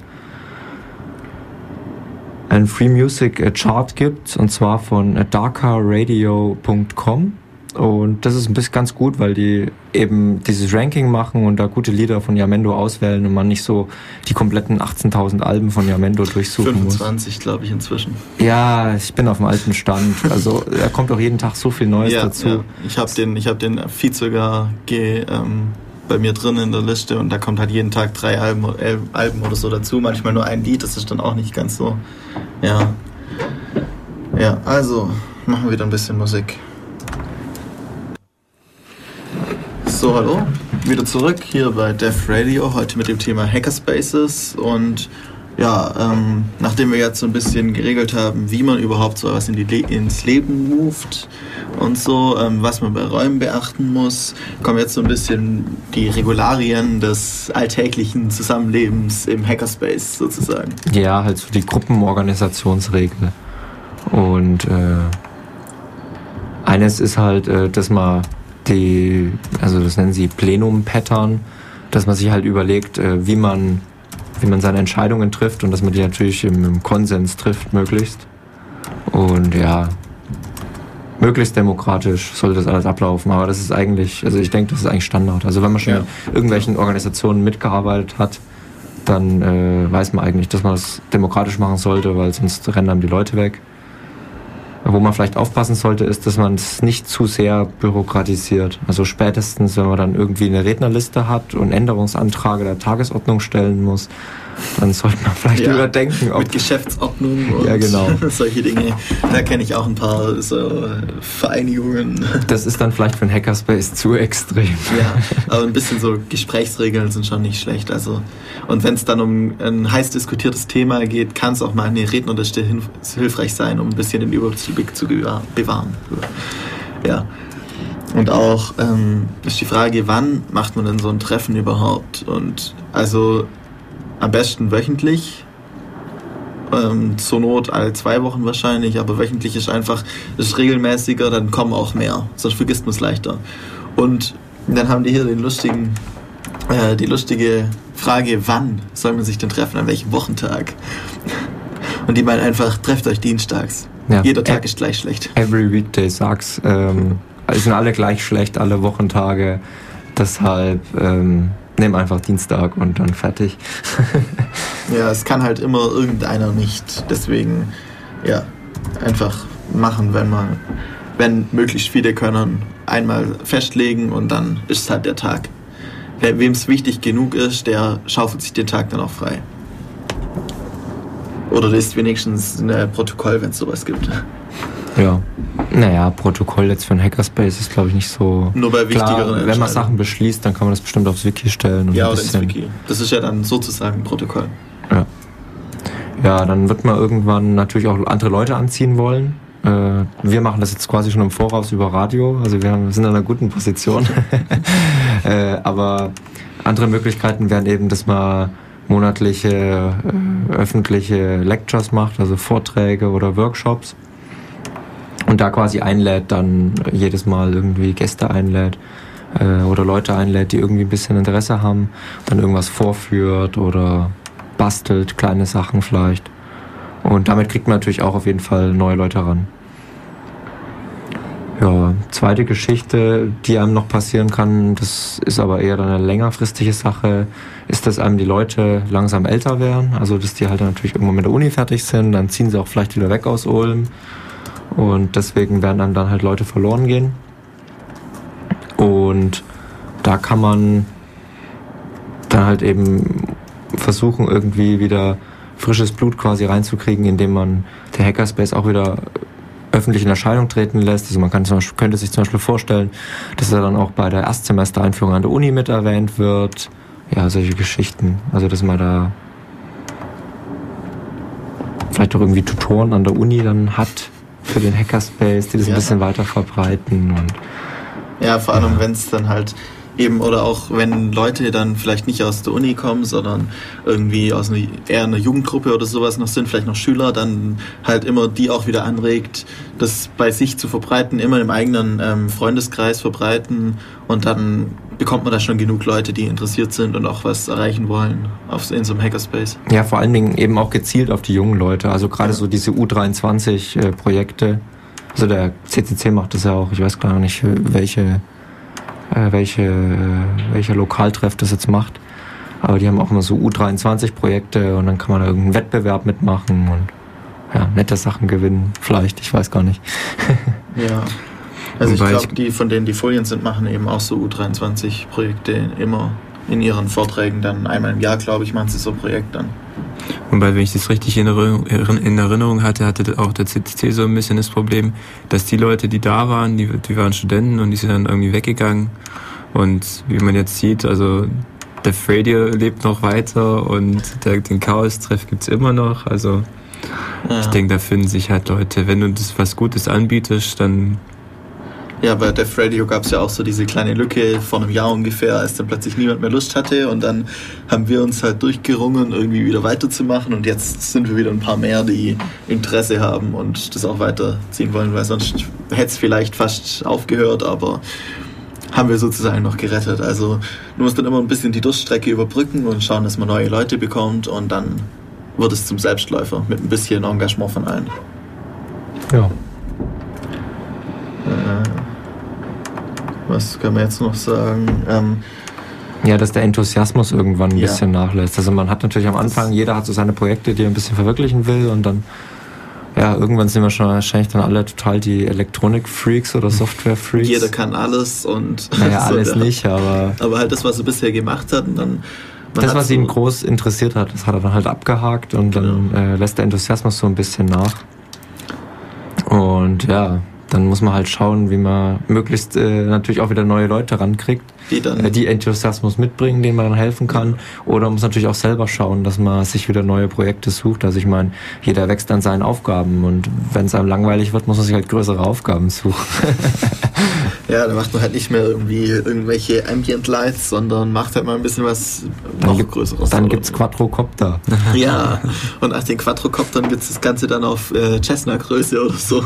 ein Free Music äh, Chart gibt, und zwar von darkerradio.com. Und das ist ein bisschen ganz gut, weil die eben dieses Ranking machen und da gute Lieder von Yamendo auswählen und man nicht so die kompletten 18.000 Alben von Yamendo durchsuchen 25, muss. 25, glaube ich, inzwischen. Ja, ich bin auf dem alten Stand. Also da kommt auch jeden Tag so viel Neues ja, dazu. Ja. Ich habe den, hab den Feed sogar ge, ähm, bei mir drin in der Liste und da kommt halt jeden Tag drei Alben, Alben oder so dazu. Manchmal nur ein Lied, das ist dann auch nicht ganz so. Ja. Ja, also machen wir wieder ein bisschen Musik. So, hallo, wieder zurück hier bei Def Radio, heute mit dem Thema Hackerspaces und ja, ähm, nachdem wir jetzt so ein bisschen geregelt haben, wie man überhaupt so was in die, ins Leben moved und so, ähm, was man bei Räumen beachten muss, kommen jetzt so ein bisschen die Regularien des alltäglichen Zusammenlebens im Hackerspace sozusagen. Ja, halt so die Gruppenorganisationsregel. Und äh, eines ist halt, äh, dass man die, also das nennen sie Plenum-Pattern, dass man sich halt überlegt, äh, wie man, wie man seine Entscheidungen trifft und dass man die natürlich im, im Konsens trifft, möglichst. Und ja, möglichst demokratisch soll das alles ablaufen. Aber das ist eigentlich, also ich denke, das ist eigentlich Standard. Also wenn man schon ja. in irgendwelchen Organisationen mitgearbeitet hat, dann äh, weiß man eigentlich, dass man das demokratisch machen sollte, weil sonst rennen einem die Leute weg. Wo man vielleicht aufpassen sollte, ist, dass man es nicht zu sehr bürokratisiert. Also spätestens, wenn man dann irgendwie eine Rednerliste hat und Änderungsanträge der Tagesordnung stellen muss, dann sollte man vielleicht ja, überdenken. Ob mit Geschäftsordnung und ja, genau. solche Dinge. Da kenne ich auch ein paar so Vereinigungen. Das ist dann vielleicht für ein Hackerspace zu extrem. Ja, aber ein bisschen so Gesprächsregeln sind schon nicht schlecht. Also, und wenn es dann um ein heiß diskutiertes Thema geht, kann es auch mal eine Rednerliste hilfreich sein, um ein bisschen den Überblick zu bewahren. Ja. Und auch ähm, ist die Frage, wann macht man denn so ein Treffen überhaupt? Und also am besten wöchentlich. Ähm, zur Not alle zwei Wochen wahrscheinlich, aber wöchentlich ist einfach ist regelmäßiger, dann kommen auch mehr. Sonst vergisst man es leichter. Und dann haben die hier den lustigen, äh, die lustige Frage, wann soll man sich denn treffen, an welchem Wochentag? Und die meinen einfach, trefft euch dienstags. Ja. Jeder Tag e ist gleich schlecht. Every weekday sucks. Ähm, sind alle gleich schlecht, alle Wochentage. Deshalb ähm, nimm einfach Dienstag und dann fertig. ja, es kann halt immer irgendeiner nicht. Deswegen, ja, einfach machen, wenn man, wenn möglichst viele können, einmal festlegen und dann ist halt der Tag. Wem es wichtig genug ist, der schaufelt sich den Tag dann auch frei. Oder liest wenigstens ein Protokoll, wenn es sowas gibt. Ja. Naja, Protokoll jetzt für ein Hackerspace ist, glaube ich, nicht so. Nur bei wichtigeren Klar, Wenn man Sachen beschließt, dann kann man das bestimmt aufs Wiki stellen. ja, oder ins Wiki. Das ist ja dann sozusagen ein Protokoll. Ja. Ja, dann wird man irgendwann natürlich auch andere Leute anziehen wollen. Äh, wir machen das jetzt quasi schon im Voraus über Radio, also wir sind in einer guten Position. Äh, aber andere Möglichkeiten wären eben, dass man monatliche äh, öffentliche Lectures macht, also Vorträge oder Workshops und da quasi einlädt, dann jedes Mal irgendwie Gäste einlädt äh, oder Leute einlädt, die irgendwie ein bisschen Interesse haben, dann irgendwas vorführt oder bastelt, kleine Sachen vielleicht. Und damit kriegt man natürlich auch auf jeden Fall neue Leute ran. Ja, zweite Geschichte, die einem noch passieren kann, das ist aber eher eine längerfristige Sache, ist, dass einem die Leute langsam älter werden. Also, dass die halt natürlich irgendwann mit der Uni fertig sind, dann ziehen sie auch vielleicht wieder weg aus Ulm und deswegen werden einem dann halt Leute verloren gehen. Und da kann man dann halt eben versuchen, irgendwie wieder frisches Blut quasi reinzukriegen, indem man der Hackerspace auch wieder öffentlich in Erscheinung treten lässt. Also man kann zum Beispiel, könnte sich zum Beispiel vorstellen, dass er dann auch bei der Erstsemestereinführung an der Uni mit erwähnt wird. Ja, solche Geschichten. Also dass man da vielleicht auch irgendwie Tutoren an der Uni dann hat, für den Hackerspace, die das ja. ein bisschen weiter verbreiten. Und, ja, vor allem, ja. wenn es dann halt eben oder auch wenn Leute dann vielleicht nicht aus der Uni kommen, sondern irgendwie aus einer, eher einer Jugendgruppe oder sowas noch sind, vielleicht noch Schüler, dann halt immer die auch wieder anregt, das bei sich zu verbreiten, immer im eigenen ähm, Freundeskreis verbreiten und dann bekommt man da schon genug Leute, die interessiert sind und auch was erreichen wollen auf, in so einem Hackerspace. Ja, vor allen Dingen eben auch gezielt auf die jungen Leute. Also gerade ja. so diese U23-Projekte. Äh, also der CCC macht das ja auch. Ich weiß gar nicht, welche, äh, welche, äh, welcher Lokaltreff das jetzt macht. Aber die haben auch immer so U23-Projekte und dann kann man da irgendeinen Wettbewerb mitmachen und ja, nette Sachen gewinnen. Vielleicht, ich weiß gar nicht. ja. Also ich glaube, die, von denen die Folien sind, machen eben auch so U23-Projekte immer in ihren Vorträgen dann einmal im Jahr, glaube ich, machen sie so ein Projekt dann. Wobei, wenn ich das richtig in Erinnerung hatte, hatte auch der CCC so ein bisschen das Problem, dass die Leute, die da waren, die, die waren Studenten und die sind dann irgendwie weggegangen. Und wie man jetzt sieht, also der Radio lebt noch weiter und der, den Chaos-Treff gibt es immer noch. Also ja. ich denke, da finden sich halt Leute, wenn du das was Gutes anbietest, dann ja, bei Def Radio gab es ja auch so diese kleine Lücke vor einem Jahr ungefähr, als dann plötzlich niemand mehr Lust hatte und dann haben wir uns halt durchgerungen, irgendwie wieder weiterzumachen und jetzt sind wir wieder ein paar mehr, die Interesse haben und das auch weiterziehen wollen, weil sonst hätte es vielleicht fast aufgehört, aber haben wir sozusagen noch gerettet. Also du musst dann immer ein bisschen die Durststrecke überbrücken und schauen, dass man neue Leute bekommt und dann wird es zum Selbstläufer mit ein bisschen Engagement von allen. Ja. Was kann man jetzt noch sagen? Ähm, Ja, dass der Enthusiasmus irgendwann ein Ja. bisschen nachlässt. Also man hat natürlich am Anfang, jeder hat so seine Projekte, die er ein bisschen verwirklichen will und dann, ja, irgendwann sind wir schon wahrscheinlich dann alle total die Elektronik-Freaks oder Software-Freaks. Jeder kann alles und Naja, so, alles nicht, aber Aber halt das, was er bisher gemacht hat und dann. das, was so- ihn groß interessiert hat, das hat er dann halt abgehakt und dann Genau. äh, lässt der Enthusiasmus so ein bisschen nach. Und ja, dann muss man halt schauen, wie man möglichst äh, natürlich auch wieder neue Leute rankriegt, Die dann. äh, die Enthusiasmus mitbringen, denen man dann helfen kann. Oder man muss natürlich auch selber schauen, dass man sich wieder neue Projekte sucht. Also ich meine, jeder wächst an seinen Aufgaben und wenn es einem langweilig wird, muss man sich halt größere Aufgaben suchen. Ja, da macht man halt nicht mehr irgendwie irgendwelche Ambient Lights, sondern macht halt mal ein bisschen was Dann, noch gibt, Größeres. dann oder- gibt's Quadrocopter. Ja, und nach den Quadrocoptern gibt es das Ganze dann auf äh, Cessna-Größe oder so.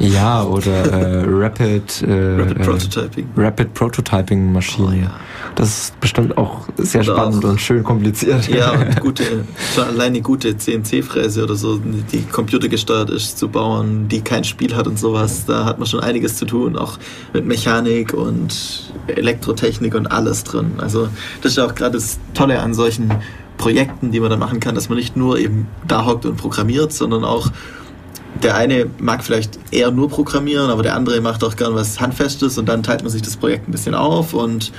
Ja, oder äh, Rapid, äh, Rapid äh, Prototyping. Rapid Prototyping Maschinen. Oh, ja. Das ist bestimmt auch sehr Oder spannend auch- und schön kompliziert. Ja, und gute, schon alleine gute CNC-Fräse oder so, die computergesteuert ist, zu bauen, die kein Spiel hat und sowas, da hat man schon einiges zu tun, auch mit Mechanik und Elektrotechnik und alles drin. Also das ist ja auch gerade das Tolle an solchen Projekten, die man dann machen kann, dass man nicht nur eben da hockt und programmiert, sondern auch der eine mag vielleicht eher nur programmieren, aber der andere macht auch gern was Handfestes und dann teilt man sich das Projekt ein bisschen auf und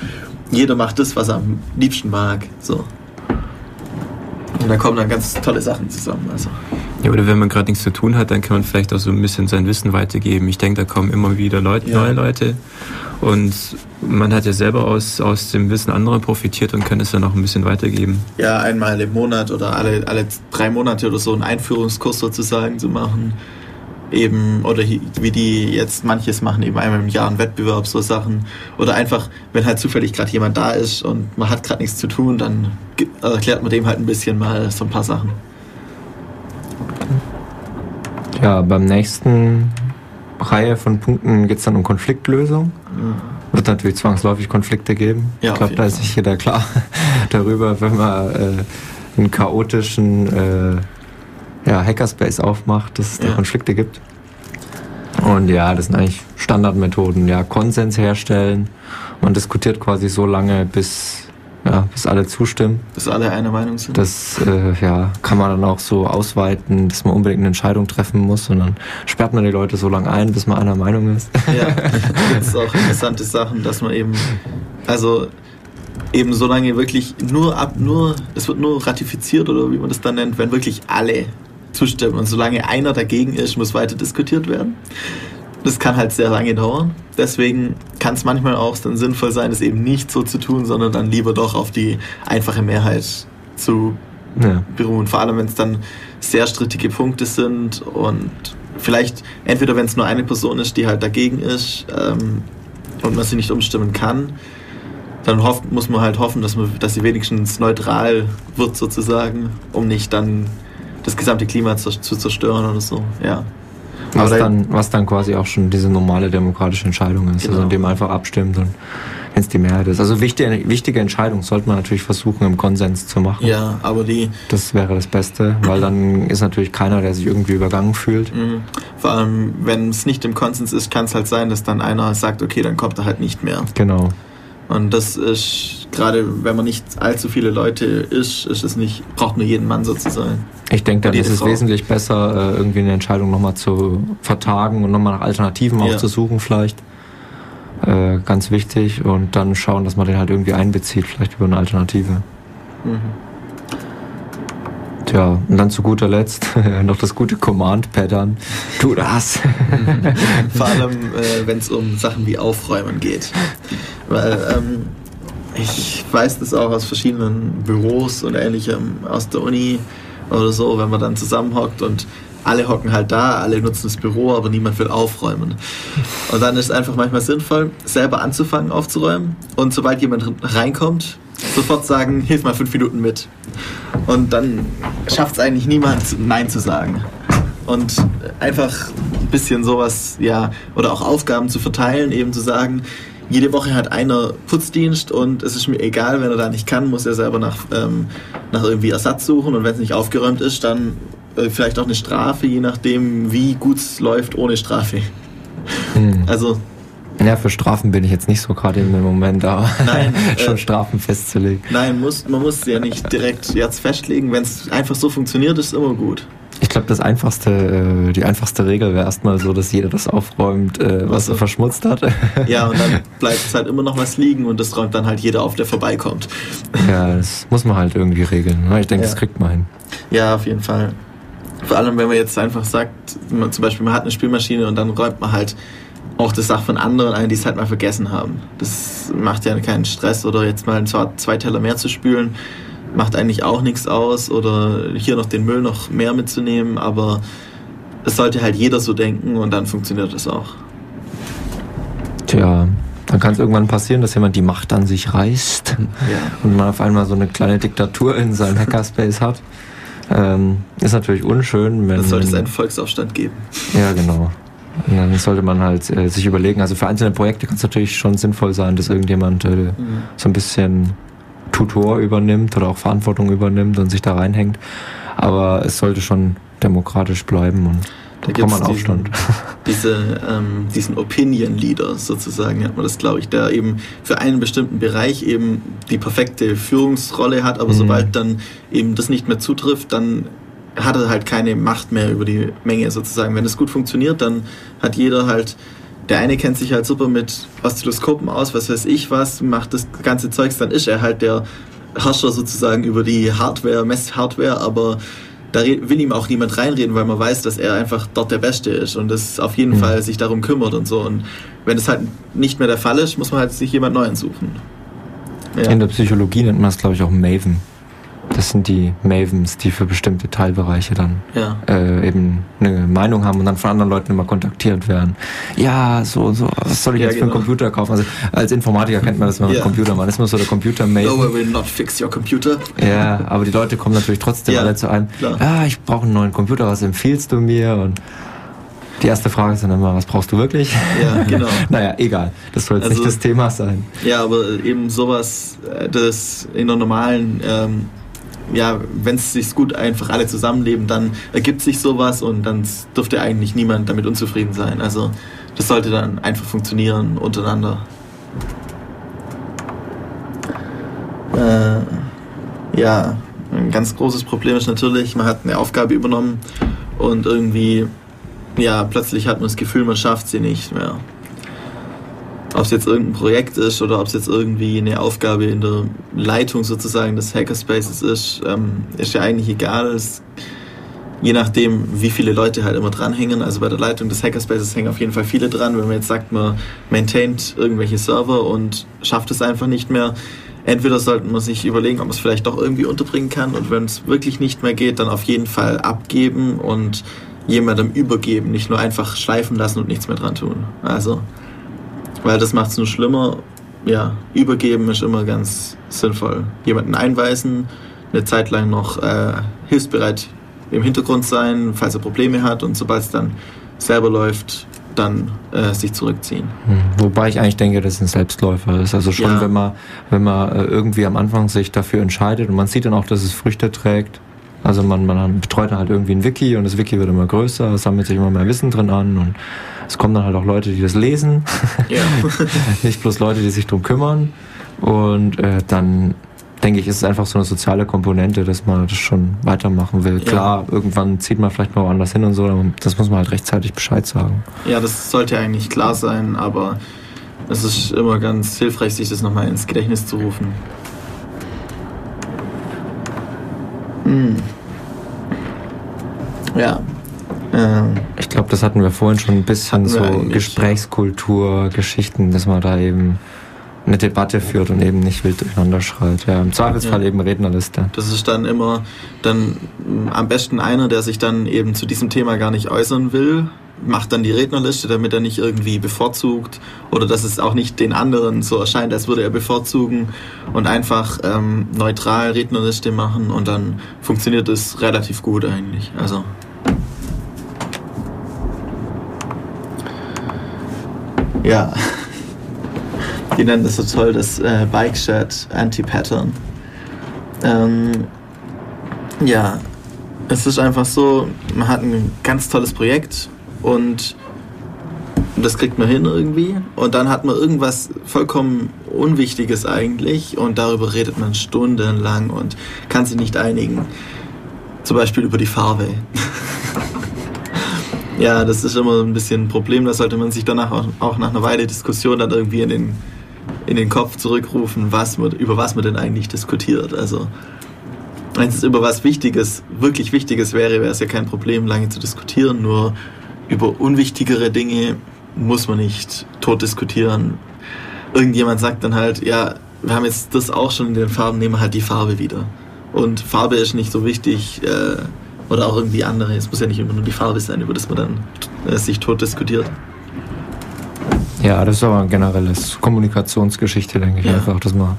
jeder macht das, was er am liebsten mag. So. Und da kommen dann ganz tolle Sachen zusammen. Also. Ja, oder wenn man gerade nichts zu tun hat, dann kann man vielleicht auch so ein bisschen sein Wissen weitergeben. Ich denke, da kommen immer wieder Leute, Ja. neue Leute. Und man hat ja selber aus, aus dem Wissen anderer profitiert und kann es dann auch ein bisschen weitergeben. Ja, einmal im Monat oder alle, alle drei Monate oder so einen Einführungskurs sozusagen zu machen. Eben, oder wie die jetzt manches machen, eben einmal im Jahr einen Wettbewerb, so Sachen. Oder einfach, wenn halt zufällig gerade jemand da ist und man hat gerade nichts zu tun, dann erklärt man dem halt ein bisschen mal so ein paar Sachen. Ja, beim nächsten Reihe von Punkten geht's dann um Konfliktlösung. Wird natürlich zwangsläufig Konflikte geben. Ja, ich glaube, da ist sich jeder klar darüber, wenn man äh, einen chaotischen äh, ja, Hackerspace aufmacht, dass es da Ja. Konflikte gibt. Und ja, das sind eigentlich Standardmethoden. Ja, Konsens herstellen. Man diskutiert quasi so lange, bis, ja, bis alle zustimmen. Bis alle einer Meinung sind. Das äh, ja, kann man dann auch so ausweiten, dass man unbedingt eine Entscheidung treffen muss und dann sperrt man die Leute so lange ein, bis man einer Meinung ist. Ja, da gibt es auch interessante Sachen, dass man eben, also eben so lange wirklich nur ab, nur, es wird nur ratifiziert oder wie man das dann nennt, wenn wirklich alle zustimmen. Und solange einer dagegen ist, muss weiter diskutiert werden. Das kann halt sehr lange dauern. Deswegen kann es manchmal auch dann sinnvoll sein, es eben nicht so zu tun, sondern dann lieber doch auf die einfache Mehrheit zu Ja. beruhen. Vor allem, wenn es dann sehr strittige Punkte sind und vielleicht entweder, wenn es nur eine Person ist, die halt dagegen ist ähm, und man sie nicht umstimmen kann, dann hofft, muss man halt hoffen, dass, man, dass sie wenigstens neutral wird sozusagen, um nicht dann das gesamte Klima zu, zu zerstören oder so. Ja. Was dann, was dann quasi auch schon diese normale demokratische Entscheidung ist, also Genau. indem man einfach abstimmt und wenn es die Mehrheit ist. Also wichtige, wichtige Entscheidung sollte man natürlich versuchen, im Konsens zu machen. ja, aber die, Das wäre das Beste, weil dann ist natürlich keiner, der sich irgendwie übergangen fühlt. mh, vor allem, wenn es nicht im Konsens ist, kann es halt sein, dass dann einer sagt, okay, dann kommt er halt nicht mehr. Genau. Und das ist, gerade wenn man nicht allzu viele Leute ist, ist es nicht, braucht nur jeden Mann sozusagen. Ich denke, dann ist es Frau. wesentlich besser, äh, irgendwie eine Entscheidung nochmal zu vertagen und nochmal nach Alternativen auch Ja. zu suchen vielleicht. Äh, ganz wichtig. Und dann schauen, dass man den halt irgendwie einbezieht, vielleicht über eine Alternative. Mhm. Tja, und dann zu guter Letzt noch das gute Command-Pattern. Tu das! Vor allem, äh, wenn es um Sachen wie Aufräumen geht. Weil ähm, ich weiß das auch aus verschiedenen Büros und ähnlichem, aus der Uni oder so, wenn man dann zusammenhockt und alle hocken halt da, alle nutzen das Büro, aber niemand will aufräumen. Und dann ist es einfach manchmal sinnvoll, selber anzufangen aufzuräumen und sobald jemand reinkommt, sofort sagen, hilf mal fünf Minuten mit. Und dann schafft es eigentlich niemand, Nein zu sagen. Und einfach ein bisschen sowas, ja, oder auch Aufgaben zu verteilen, eben zu sagen, jede Woche hat einer Putzdienst und es ist mir egal, wenn er da nicht kann, muss er selber nach, ähm, nach irgendwie Ersatz suchen und wenn es nicht aufgeräumt ist, dann äh, vielleicht auch eine Strafe, je nachdem, wie gut es läuft ohne Strafe. Hm. Also Ja, für Strafen bin ich jetzt nicht so gerade im Moment da, Nein, schon äh, Strafen festzulegen. Nein, muss, man muss ja nicht direkt jetzt festlegen. Wenn es einfach so funktioniert, ist es immer gut. Ich glaube, das einfachste, äh, die einfachste Regel wäre erstmal so, dass jeder das aufräumt, äh, was Also- er verschmutzt hat. Ja, und dann bleibt es halt immer noch was liegen und das räumt dann halt jeder auf, der vorbeikommt. ja, das muss man halt irgendwie regeln. ne? Ich denke, Ja. das kriegt man hin. Ja, auf jeden Fall. Vor allem, wenn man jetzt einfach sagt, man, zum Beispiel, man hat eine Spülmaschine und dann räumt man halt auch das Sach von anderen ein, die es halt mal vergessen haben. Das macht ja keinen Stress oder jetzt mal zwei Teller mehr zu spülen, macht eigentlich auch nichts aus oder hier noch den Müll noch mehr mitzunehmen, aber es sollte halt jeder so denken und dann funktioniert das auch. Tja, dann kann es irgendwann passieren, dass jemand die Macht an sich reißt Ja. und man auf einmal so eine kleine Diktatur in seinem Hackerspace hat. Ähm, ist natürlich unschön, wenn. Dann sollte es einen Volksaufstand geben. Ja, genau. Und dann sollte man halt äh, sich überlegen, also für einzelne Projekte kann es natürlich schon sinnvoll sein, dass irgendjemand äh, so ein bisschen Tutor übernimmt oder auch Verantwortung übernimmt und sich da reinhängt. Aber es sollte schon demokratisch bleiben und Da kann man diesen- Aufstand. diese, ähm, diesen Opinion Leader sozusagen, nennt man das, glaube ich, der eben für einen bestimmten Bereich eben die perfekte Führungsrolle hat, aber Mhm. sobald dann eben das nicht mehr zutrifft, dann hat er halt keine Macht mehr über die Menge sozusagen. Wenn es gut funktioniert, dann hat jeder halt, der eine kennt sich halt super mit Oszilloskopen aus, was weiß ich was, macht das ganze Zeugs, dann ist er halt der Herrscher sozusagen über die Hardware, Messhardware, aber da will ihm auch niemand reinreden, weil man weiß, dass er einfach dort der Beste ist und das auf jeden Mhm. Fall sich darum kümmert und so. Und wenn es halt nicht mehr der Fall ist, muss man halt sich jemand Neuen suchen. Ja. In der Psychologie nennt man es, glaube ich, auch Maven. Das sind die Mavens, die für bestimmte Teilbereiche dann ja. äh, eben eine Meinung haben und dann von anderen Leuten immer kontaktiert werden. Ja, so, so, was soll ich Ja, jetzt für einen genau. Computer kaufen? Also als Informatiker kennt man das, wenn man Ja. Computer. Das ist immer so der computer No maven one will not fix your computer. Ja, aber die Leute kommen natürlich trotzdem alle zu einem. klar. Ja, ich brauche einen neuen Computer, was empfiehlst du mir? Und die erste Frage ist dann immer, was brauchst du wirklich? Ja, genau. naja, egal. Das soll jetzt Also- nicht das Thema sein. Ja, aber eben sowas, äh, das in der normalen, ähm, ja, wenn es sich gut einfach alle zusammenleben, dann ergibt sich sowas und dann dürfte eigentlich niemand damit unzufrieden sein. Also das sollte dann einfach funktionieren untereinander. Äh, ja, ein ganz großes Problem ist natürlich, man hat eine Aufgabe übernommen und irgendwie, ja, plötzlich hat man das Gefühl, man schafft sie nicht mehr ob es jetzt irgendein Projekt ist oder ob es jetzt irgendwie eine Aufgabe in der Leitung sozusagen des Hackerspaces ist, ähm, ist ja eigentlich egal. Es, je nachdem, wie viele Leute halt immer dranhängen. Also bei der Leitung des Hackerspaces hängen auf jeden Fall viele dran. Wenn man jetzt sagt, man maintaint irgendwelche Server und schafft es einfach nicht mehr, entweder sollte man sich überlegen, ob man es vielleicht doch irgendwie unterbringen kann und wenn es wirklich nicht mehr geht, dann auf jeden Fall abgeben und jemandem übergeben, nicht nur einfach schleifen lassen und nichts mehr dran tun. Also weil das macht es nur schlimmer. Ja, übergeben ist immer ganz sinnvoll. Jemanden einweisen, eine Zeit lang noch äh, hilfsbereit im Hintergrund sein, falls er Probleme hat und sobald es dann selber läuft, dann äh, sich zurückziehen. Hm, Wobei ich eigentlich denke, dass es ein Selbstläufer ist. Also schon, Ja. wenn man, wenn man äh, irgendwie am Anfang sich dafür entscheidet und man sieht dann auch, dass es Früchte trägt. Also man, man betreut dann halt irgendwie ein Wiki und das Wiki wird immer größer, es sammelt sich immer mehr Wissen drin an und es kommen dann halt auch Leute, die das lesen. Ja. nicht bloß Leute, die sich drum kümmern. Und äh, dann denke ich, ist es einfach so eine soziale Komponente, dass man das schon weitermachen will. Ja. Klar, irgendwann zieht man vielleicht mal woanders hin und so, aber das muss man halt rechtzeitig Bescheid sagen. ja, das sollte eigentlich klar sein, aber es ist immer ganz hilfreich, sich das nochmal ins Gedächtnis zu rufen. Hm. Ja. Ähm, Ich glaube, das hatten wir vorhin schon ein bisschen so Gesprächskultur, Geschichten, dass man da eben eine Debatte führt und eben nicht wild durcheinander schreit. Ja, Im Zweifelsfall Ja. eben Rednerliste. Das ist dann immer dann am besten einer, der sich dann eben zu diesem Thema gar nicht äußern will, macht dann die Rednerliste, damit er nicht irgendwie bevorzugt oder dass es auch nicht den anderen so erscheint, als würde er bevorzugen und einfach ähm, neutral Rednerliste machen und dann funktioniert es relativ gut eigentlich. Also ja. Die nennen das so toll, das äh, Bike Shed Anti-Pattern. Ähm, ja, es ist einfach so, man hat ein ganz tolles Projekt und das kriegt man hin irgendwie. Und dann hat man irgendwas vollkommen Unwichtiges eigentlich und darüber redet man stundenlang und kann sich nicht einigen. Zum Beispiel über die Farbe. ja, das ist immer ein bisschen ein Problem. Da sollte man sich danach auch, auch nach einer Weile Diskussion dann irgendwie in den, in den Kopf zurückrufen, was man, über was man denn eigentlich diskutiert. Also wenn es über was Wichtiges, wirklich Wichtiges wäre, wäre es ja kein Problem, lange zu diskutieren. Nur über unwichtigere Dinge muss man nicht tot diskutieren. Irgendjemand sagt dann halt, ja, wir haben jetzt das auch schon in den Farben, nehmen wir halt die Farbe wieder. Und Farbe ist nicht so wichtig, äh, oder auch irgendwie andere. Es muss ja nicht immer nur die Farbe sein, über das man dann äh, sich tot diskutiert. Ja, das ist aber ein generelles Kommunikationsgeschichte, denke ich Ja. einfach, dass man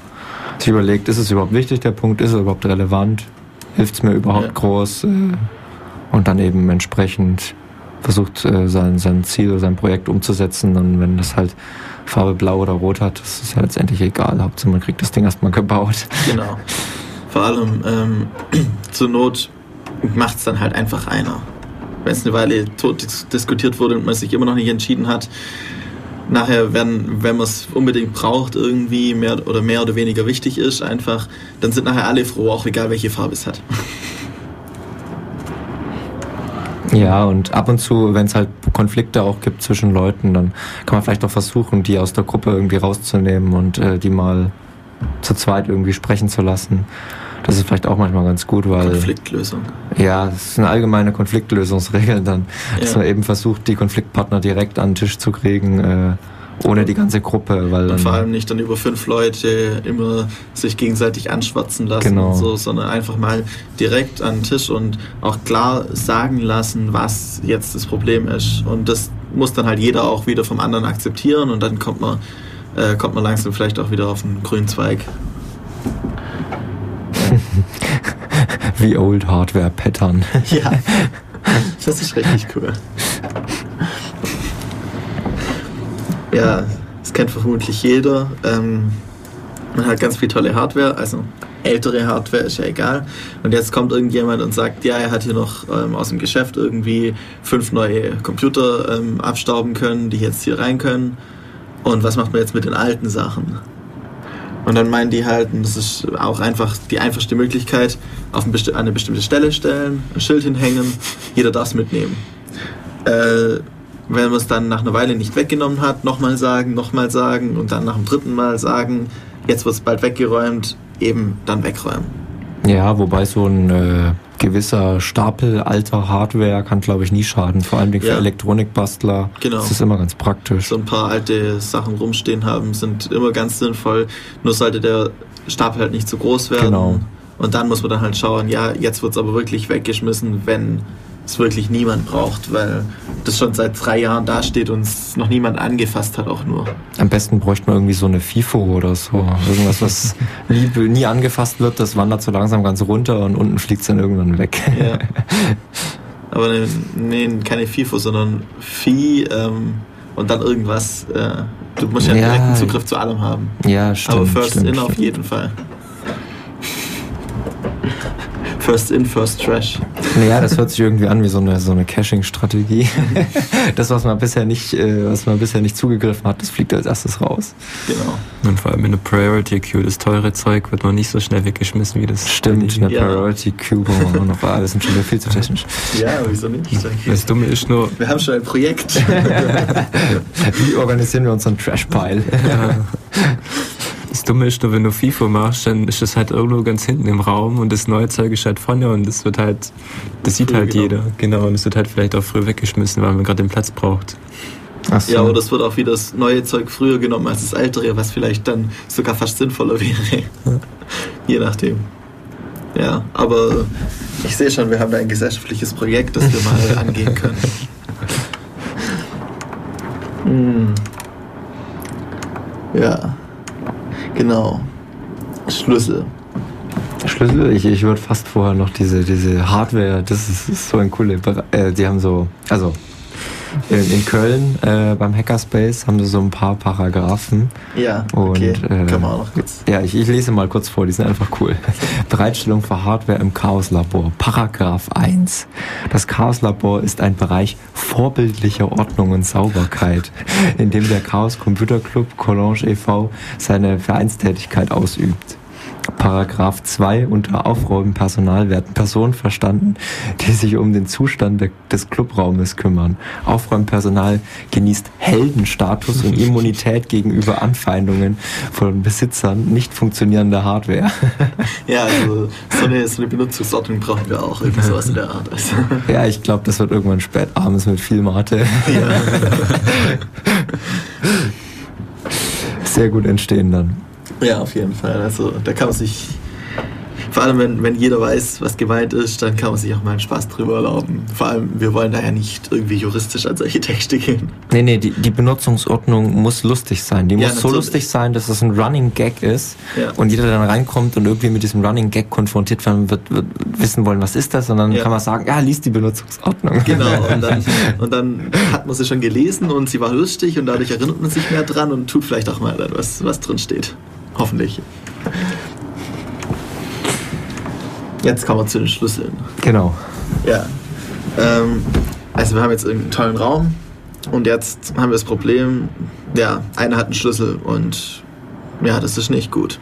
sich überlegt, ist es überhaupt wichtig, der Punkt, ist er überhaupt relevant, hilft es mir überhaupt Ja. groß äh, und dann eben entsprechend versucht, äh, sein, sein Ziel, sein Projekt umzusetzen und wenn das halt Farbe blau oder rot hat, das ist ja letztendlich egal, Hauptsache man kriegt das Ding erstmal gebaut. Genau. Vor allem ähm, zur Not macht es dann halt einfach einer. Wenn es eine Weile tot dis diskutiert wurde und man sich immer noch nicht entschieden hat, nachher, wenn, wenn man es unbedingt braucht, irgendwie mehr oder mehr oder weniger wichtig ist, einfach, dann sind nachher alle froh, auch egal welche Farbe es hat. Ja, und ab und zu, wenn es halt Konflikte auch gibt zwischen Leuten, dann kann man vielleicht auch versuchen, die aus der Gruppe irgendwie rauszunehmen und äh, die mal zu zweit irgendwie sprechen zu lassen. Das ist vielleicht auch manchmal ganz gut, weil Konfliktlösung. ja, es ist eine allgemeine Konfliktlösungsregel dann, dass Ja. man eben versucht, die Konfliktpartner direkt an den Tisch zu kriegen, äh, ohne die ganze Gruppe, weil Und vor allem nicht dann über fünf Leute immer sich gegenseitig anschwatzen lassen Genau. und so, sondern einfach mal direkt an den Tisch und auch klar sagen lassen, was jetzt das Problem ist. Und das muss dann halt jeder auch wieder vom anderen akzeptieren und dann kommt man, äh, kommt man langsam vielleicht auch wieder auf einen grünen Zweig. wie Old Hardware Pattern. Ja, das ist richtig cool. Ja, das kennt vermutlich jeder. Ähm, man hat ganz viel tolle Hardware, also ältere Hardware ist ja egal. Und jetzt kommt irgendjemand und sagt, ja, er hat hier noch ähm, aus dem Geschäft irgendwie fünf neue Computer ähm, abstauben können, die jetzt hier rein können. Und was macht man jetzt mit den alten Sachen? Und dann meinen die halt, das ist auch einfach die einfachste Möglichkeit, auf eine bestimmte Stelle stellen, ein Schild hinhängen, jeder darf es mitnehmen. Äh, wenn man es dann nach einer Weile nicht weggenommen hat, nochmal sagen, nochmal sagen und dann nach dem dritten Mal sagen, jetzt wird es bald weggeräumt, eben dann wegräumen. Ja, wobei so ein äh, gewisser Stapel alter Hardware kann, glaube ich, nie schaden. Vor allem für Ja. Elektronikbastler Genau. ist das immer ganz praktisch. So ein paar alte Sachen rumstehen haben, sind immer ganz sinnvoll. Nur sollte der Stapel halt nicht zu groß werden. Genau. Und dann muss man dann halt schauen, ja, jetzt wird es aber wirklich weggeschmissen, wenn es wirklich niemand braucht, weil das schon seit drei Jahren dasteht und es noch niemand angefasst hat, auch nur. Am besten bräuchte man irgendwie so eine FIFO oder so. Irgendwas, was nie, nie angefasst wird, das wandert so langsam ganz runter und unten fliegt es dann irgendwann weg. Ja. Aber ne, nee, keine FIFO, sondern Vieh ähm, und dann irgendwas. Äh, du musst ja, Ja. direkten Zugriff zu allem haben. Ja, stimmt. Aber First stimmt, In auf stimmt. jeden Fall. First In, First Trash. Ja, das hört sich irgendwie an wie so eine, so eine Caching-Strategie. Das, was man bisher nicht, äh, was man bisher nicht zugegriffen hat, das fliegt als erstes raus. Genau. Und vor allem in der Priority Queue, das teure Zeug wird noch nicht so schnell weggeschmissen wie das. Stimmt, eine Ja. Priority Queue wir auch noch. Ah, das sind schon wieder viel zu technisch. Ja, wieso nicht? Das Dumme ist nur, Wir haben schon ein Projekt. Wie organisieren wir unseren Trash-Pile? das Dumme ist nur, wenn du FIFO machst, dann ist das halt irgendwo ganz hinten im Raum und das neue Zeug ist halt vorne und das wird halt, das sieht Früh halt genommen. jeder. Genau, und es wird halt vielleicht auch früh weggeschmissen, weil man gerade den Platz braucht. Ach so. ja, oder es wird auch wieder das neue Zeug früher genommen als das ältere, was vielleicht dann sogar fast sinnvoller wäre. Je nachdem. Ja, aber ich sehe schon, wir haben da ein gesellschaftliches Projekt, das wir mal angehen können. Hm. Ja, genau. Schlüssel. Schlüssel, ich, ich würde fast vorher noch diese, diese Hardware, das ist, ist so ein cooler. Äh, die haben so, also In, Köln äh, beim Hackerspace haben sie so ein paar Paragraphen. Ja, Und, okay. äh, Kann man auch noch kurz. Ja, ich, ich lese mal kurz vor, die sind einfach cool. Bereitstellung für Hardware im Chaoslabor. Paragraph 1. Das Chaoslabor ist ein Bereich vorbildlicher Ordnung und Sauberkeit, in dem der Chaos Computer Club Collage e.V. seine Vereinstätigkeit ausübt. Paragraph 2 unter Aufräumenpersonal werden Personen verstanden, die sich um den Zustand de- des Clubraumes kümmern. Aufräumpersonal genießt Heldenstatus und Immunität gegenüber Anfeindungen von Besitzern nicht funktionierender Hardware. Ja, also so eine, so eine Benutzungsordnung brauchen wir auch. Irgendwie sowas in der Art. Also, Ja, ich glaube, das wird irgendwann spät abends mit viel Mate sehr gut entstehen dann. Ja, auf jeden Fall. Also da kann man sich. Vor allem, wenn, wenn jeder weiß, was gemeint ist, dann kann man sich auch mal einen Spaß drüber erlauben. Vor allem, wir wollen da ja nicht irgendwie juristisch an solche Texte gehen. Nee, nee, die, die Benutzungsordnung muss lustig sein. Die Ja, muss so natürlich. lustig sein, dass es ein Running Gag ist Ja. und jeder dann reinkommt und irgendwie mit diesem Running Gag konfrontiert werden wird, wird wissen wollen, was ist das? Und dann Ja. kann man sagen, ja, lies die Benutzungsordnung. Genau, und dann, und dann hat man sie schon gelesen und sie war lustig und dadurch erinnert man sich mehr dran und tut vielleicht auch mal dann, was, was drin steht. Hoffentlich. Jetzt kommen wir zu den Schlüsseln. Genau. Ja. Ähm, also wir haben jetzt einen tollen Raum und jetzt haben wir das Problem, ja, einer hat einen Schlüssel und ja, das ist nicht gut.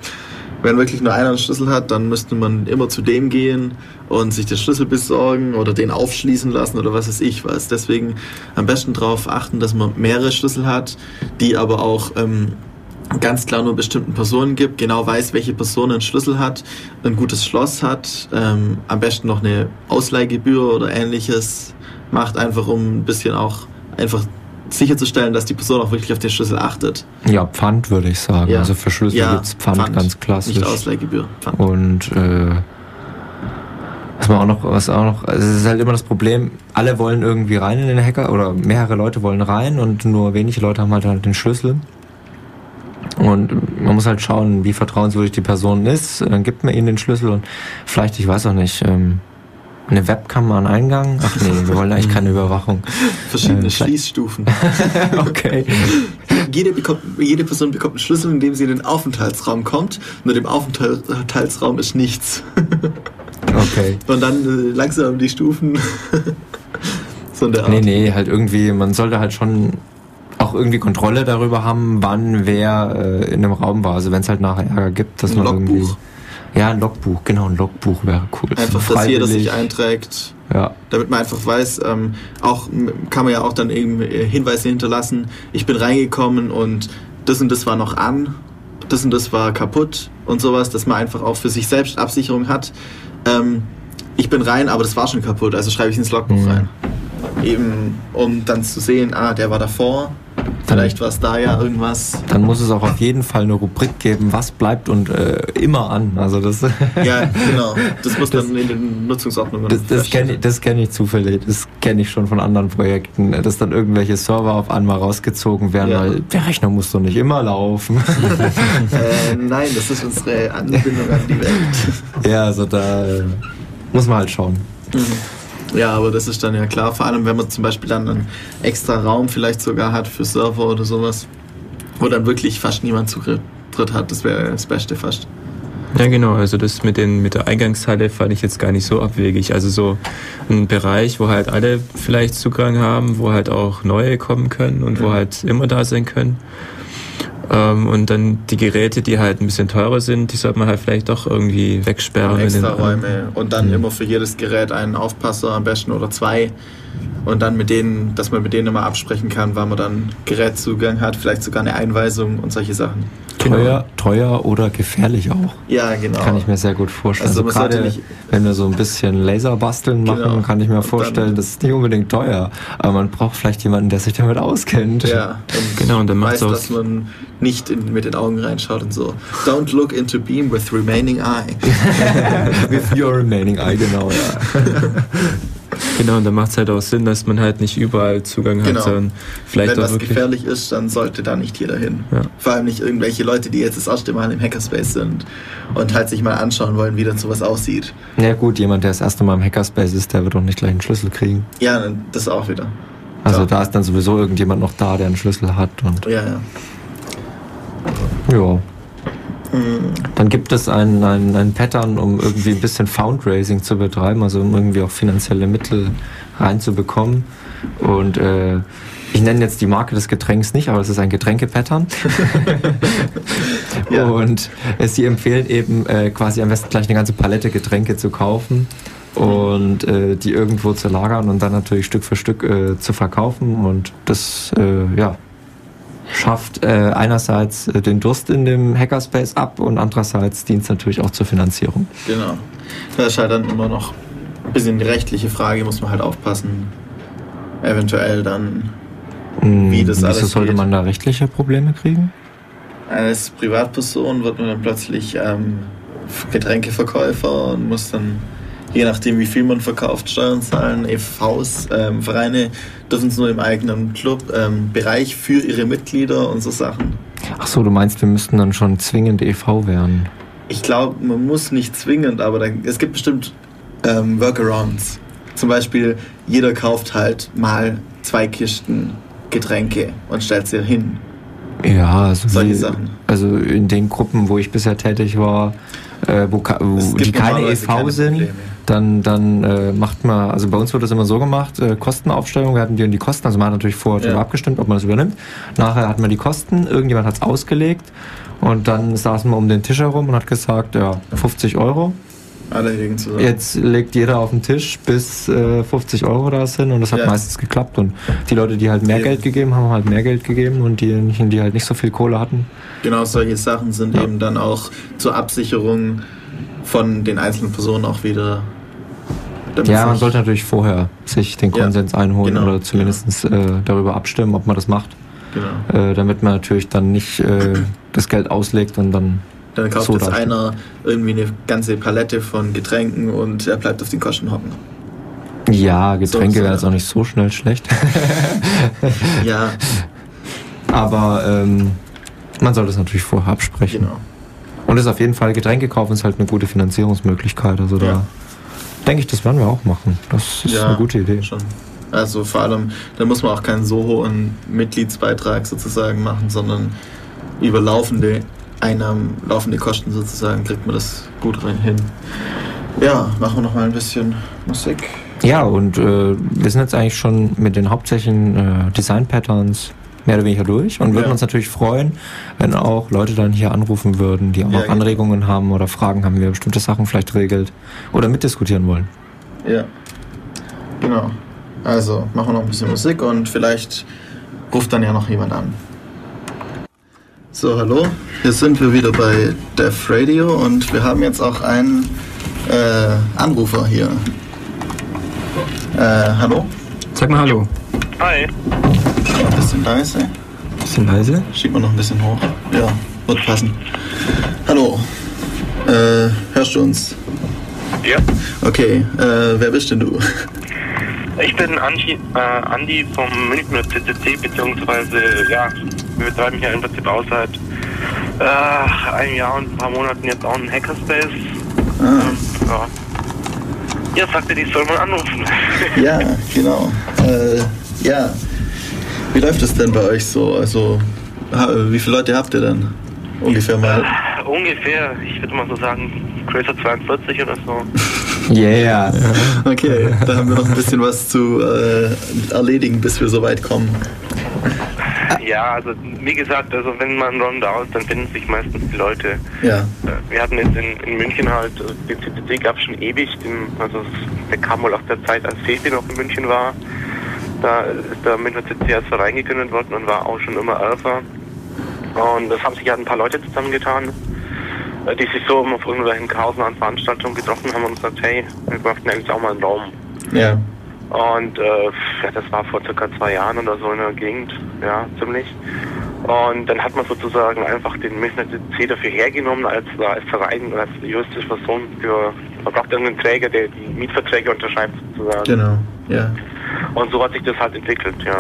Wenn wirklich nur einer einen Schlüssel hat, dann müsste man immer zu dem gehen und sich den Schlüssel besorgen oder den aufschließen lassen oder was weiß ich was. Deswegen am besten darauf achten, dass man mehrere Schlüssel hat, die aber auch ähm, ganz klar nur bestimmten Personen gibt, genau weiß, welche Person einen Schlüssel hat, ein gutes Schloss hat, ähm, am besten noch eine Ausleihgebühr oder ähnliches macht, einfach um ein bisschen auch einfach sicherzustellen, dass die Person auch wirklich auf den Schlüssel achtet. Ja, Pfand würde ich sagen. Ja. Also für Schlüssel Ja, gibt's Pfand, Pfand, ganz klassisch. Nicht Ausleihgebühr. Pfand. Und äh, was man auch noch, was auch noch, also es ist halt immer das Problem, alle wollen irgendwie rein in den Hacker oder mehrere Leute wollen rein und nur wenige Leute haben halt, halt den Schlüssel. Und man muss halt schauen, wie vertrauenswürdig die Person ist. Dann gibt man ihnen den Schlüssel und vielleicht, ich weiß auch nicht, ähm, eine Webcam an Eingang. Ach nee, wir wollen eigentlich keine Überwachung. Verschiedene äh, Schließstufen. okay. Jede, bekommt, jede Person bekommt einen Schlüssel, indem sie in den Aufenthaltsraum kommt. Nur dem Aufenthaltsraum ist nichts. Okay. Und dann äh, langsam die Stufen. so in der Art. Nee, nee, halt irgendwie, man sollte halt schon auch irgendwie Kontrolle darüber haben, wann wer äh, in einem Raum war. Also wenn es halt nachher Ärger gibt, dass Ein man Logbuch. irgendwie. Ja, ein Logbuch, genau, ein Logbuch wäre cool. Einfach, dass jeder sich einträgt, Ja, damit man einfach weiß, ähm, auch kann man ja auch dann eben äh, Hinweise hinterlassen. Ich bin reingekommen und das und das war noch an, das und das war kaputt und sowas, dass man einfach auch für sich selbst Absicherung hat. Ähm, ich bin rein, aber das war schon kaputt, also schreibe ich ins Logbuch Mhm. rein. Eben, um dann zu sehen, ah, der war davor, vielleicht war es da ja irgendwas. dann muss es auch auf jeden Fall eine Rubrik geben, was bleibt und äh, immer an. Also das, Ja, genau. Das muss dann in den Nutzungsordnungen das, das kenne ich, das kenn ich zufällig. Das kenne ich schon von anderen Projekten, dass dann irgendwelche Server auf einmal rausgezogen werden, Ja. weil der Rechner muss doch nicht immer laufen. Äh, nein, das ist unsere Anbindung an die Welt. ja, also da äh, muss man halt schauen. Ja, aber das ist dann ja klar, vor allem wenn man zum Beispiel dann einen extra Raum vielleicht sogar hat für Server oder sowas, wo dann wirklich fast niemand Zugriff hat, das wäre das Beste fast. Ja, genau. Also das mit, den, mit der Eingangshalle fand ich jetzt gar nicht so abwegig. Also so ein Bereich, wo halt alle vielleicht Zugang haben, wo halt auch neue kommen können und wo halt immer da sein können. Ähm, und dann die Geräte, die halt ein bisschen teurer sind, die sollte man halt vielleicht doch irgendwie wegsperren. Und in den- extra Räume und dann Mhm. immer für jedes Gerät einen Aufpasser am besten oder zwei. Und dann mit denen, dass man mit denen immer absprechen kann, wann man dann Gerätzugang hat, vielleicht sogar eine Einweisung und solche Sachen. Genau. Teuer, teuer oder gefährlich auch. Ja, genau. Kann ich mir sehr gut vorstellen. Also Also, gerade wenn wir so ein bisschen Laserbasteln machen, Genau. kann ich mir vorstellen, dann- das ist nicht unbedingt teuer. Aber man braucht vielleicht jemanden, der sich damit auskennt. Ja, und Genau, und dann macht's weiß, auch- dass man nicht in, mit den Augen reinschaut und so. Don't look into beam with remaining eye. With your remaining eye, genau, ja. Genau, und dann macht es halt auch Sinn, dass man halt nicht überall Zugang Genau. hat, sondern vielleicht Wenn auch was wirklich. gefährlich ist, dann sollte da nicht jeder hin. Ja. Vor allem nicht irgendwelche Leute, die jetzt das erste Mal im Hackerspace sind und halt sich mal anschauen wollen, wie dann sowas aussieht. Ja gut, jemand, der das erste Mal im Hackerspace ist, der wird doch nicht gleich einen Schlüssel kriegen. Ja, das auch wieder. Also Ja. da ist dann sowieso irgendjemand noch da, der einen Schlüssel hat und Ja, ja. ja. Dann gibt es ein, ein, ein Pattern, um irgendwie ein bisschen Fundraising zu betreiben, also um irgendwie auch finanzielle Mittel reinzubekommen. Und äh, ich nenne jetzt die Marke des Getränks nicht, aber es ist ein Getränke-Pattern. Ja. Und äh, sie empfehlen eben äh, quasi am besten gleich eine ganze Palette Getränke zu kaufen und äh, die irgendwo zu lagern und dann natürlich Stück für Stück äh, zu verkaufen. Und das, äh, ja, schafft äh, einerseits äh, den Durst in dem Hackerspace ab und andererseits dient es natürlich auch zur Finanzierung. Genau. Da ist halt dann immer noch ein bisschen die rechtliche Frage, muss man halt aufpassen. Eventuell dann Wie das Wieso alles sollte geht. man da rechtliche Probleme kriegen? als Privatperson wird man dann plötzlich ähm, Getränkeverkäufer und muss dann, je nachdem wie viel man verkauft, Steuern zahlen. EVs, ähm, Vereine dürfen es nur im eigenen Club, ähm, Bereich für ihre Mitglieder und so Sachen. Ach so, du meinst, wir müssten dann schon zwingend EV werden? Ich glaube, man muss nicht zwingend, aber da, es gibt bestimmt ähm, Workarounds. Zum Beispiel, jeder kauft halt mal zwei Kisten Getränke und stellt sie hin. Ja, also, Solche wie- Sachen. also in den Gruppen, wo ich bisher tätig war, äh, wo, wo die keine EV keine sind, Probleme. Dann, dann äh, macht man, also bei uns wird das immer so gemacht, äh, Kostenaufstellung, wir hatten die und die Kosten, also man hat natürlich vorher Ja. darüber abgestimmt, ob man das übernimmt. Nachher hat man die Kosten, irgendjemand hat es ausgelegt und dann saßen wir um den Tisch herum und hat gesagt, ja, 50 Euro. Alle legen zusammen. Jetzt legt jeder auf den Tisch, bis äh, 50 Euro da sind und das hat Ja. meistens geklappt. Und die Leute, die halt mehr Eben. Geld gegeben haben, haben halt mehr Geld gegeben und diejenigen, die halt nicht so viel Kohle hatten, Genau solche Sachen sind Ja. eben dann auch zur Absicherung von den einzelnen Personen auch wieder. Ja, man sollte natürlich vorher sich den Ja, Konsens einholen genau, oder zumindest äh, darüber abstimmen, ob man das macht, Genau. äh, damit man natürlich dann nicht äh, das Geld auslegt und dann Dann kauft so jetzt dasteht. einer irgendwie eine ganze Palette von Getränken und er bleibt auf den Kosten hocken. ja, Getränke So, so, werden jetzt ja. auch nicht so schnell schlecht, Ja, aber ähm, man sollte es natürlich vorher absprechen. genau. Und das ist auf jeden Fall Getränke kaufen ist halt eine gute Finanzierungsmöglichkeit. Also da Ja. Denke ich, das werden wir auch machen. Das ist Ja, eine gute Idee. Schon. Also vor allem, da muss man auch keinen so hohen Mitgliedsbeitrag sozusagen machen, sondern über laufende Einnahmen, laufende Kosten sozusagen kriegt man das gut rein hin. Ja, machen wir noch mal ein bisschen Musik. Ja, und äh, wir sind jetzt eigentlich schon mit den hauptsächlichen äh, Design-Patterns mehr oder weniger durch und würden Ja. uns natürlich freuen, wenn auch Leute dann hier anrufen würden, die auch Ja, noch genau. Anregungen haben oder Fragen haben, wie wir bestimmte Sachen vielleicht regelt oder mitdiskutieren wollen. Ja. Genau. Also machen wir noch ein bisschen Musik und vielleicht ruft dann ja noch jemand an. So, hallo. Hier sind wir wieder bei Def Radio und wir haben jetzt auch einen äh, Anrufer hier. Äh, hallo? Sag mal Hallo. Hi. Ein bisschen leise. Bisschen leise? Schiebt man noch ein bisschen hoch. Ja, wird passen. Hallo. Äh, hörst du uns? Ja. Okay, äh, wer bist denn du? Ich bin Andi, äh, Andi vom Münchner CCC, beziehungsweise, ja, wir betreiben hier im Prinzip auch seit äh, einem Jahr und ein paar Monaten jetzt auch einen Hackerspace. Ah, Und, ja. Ihr sagte, ich soll mal anrufen. ja, genau. Äh, ja. Wie läuft es denn bei euch so? Also, ha, wie viele Leute habt ihr denn? Ungefähr mal. Ungefähr, ich würde mal so sagen, größer 42 oder so. Yeah. Okay, da haben wir noch ein bisschen was zu äh, erledigen, bis wir so weit kommen. Ja, also wie gesagt, also wenn man Ronda ist, dann finden sich meistens die Leute. Ja, Äh, Wir hatten jetzt in, in München halt, äh, den CCC gab es schon ewig, den, also es- der kam wohl aus der Zeit, als Fefi noch in München war. Da ist der Münchner CCC als Verein gegründet worden und war auch schon immer Alpha. Und das haben sich halt ein paar Leute zusammengetan, äh, die sich so auf irgendwelchen Chaosen an Veranstaltungen getroffen haben und gesagt, hey, wir bräuchten eigentlich auch mal einen Raum. ja, Und äh, ja, das war vor circa zwei Jahren oder so in der Gegend, ja, ziemlich. Und dann hat man sozusagen einfach den Münchner CC dafür hergenommen als, als Verein als juristische Person für, man braucht irgendeinen Träger, der die Mietverträge unterschreibt sozusagen. genau. Ja. Und so hat sich das halt entwickelt, ja.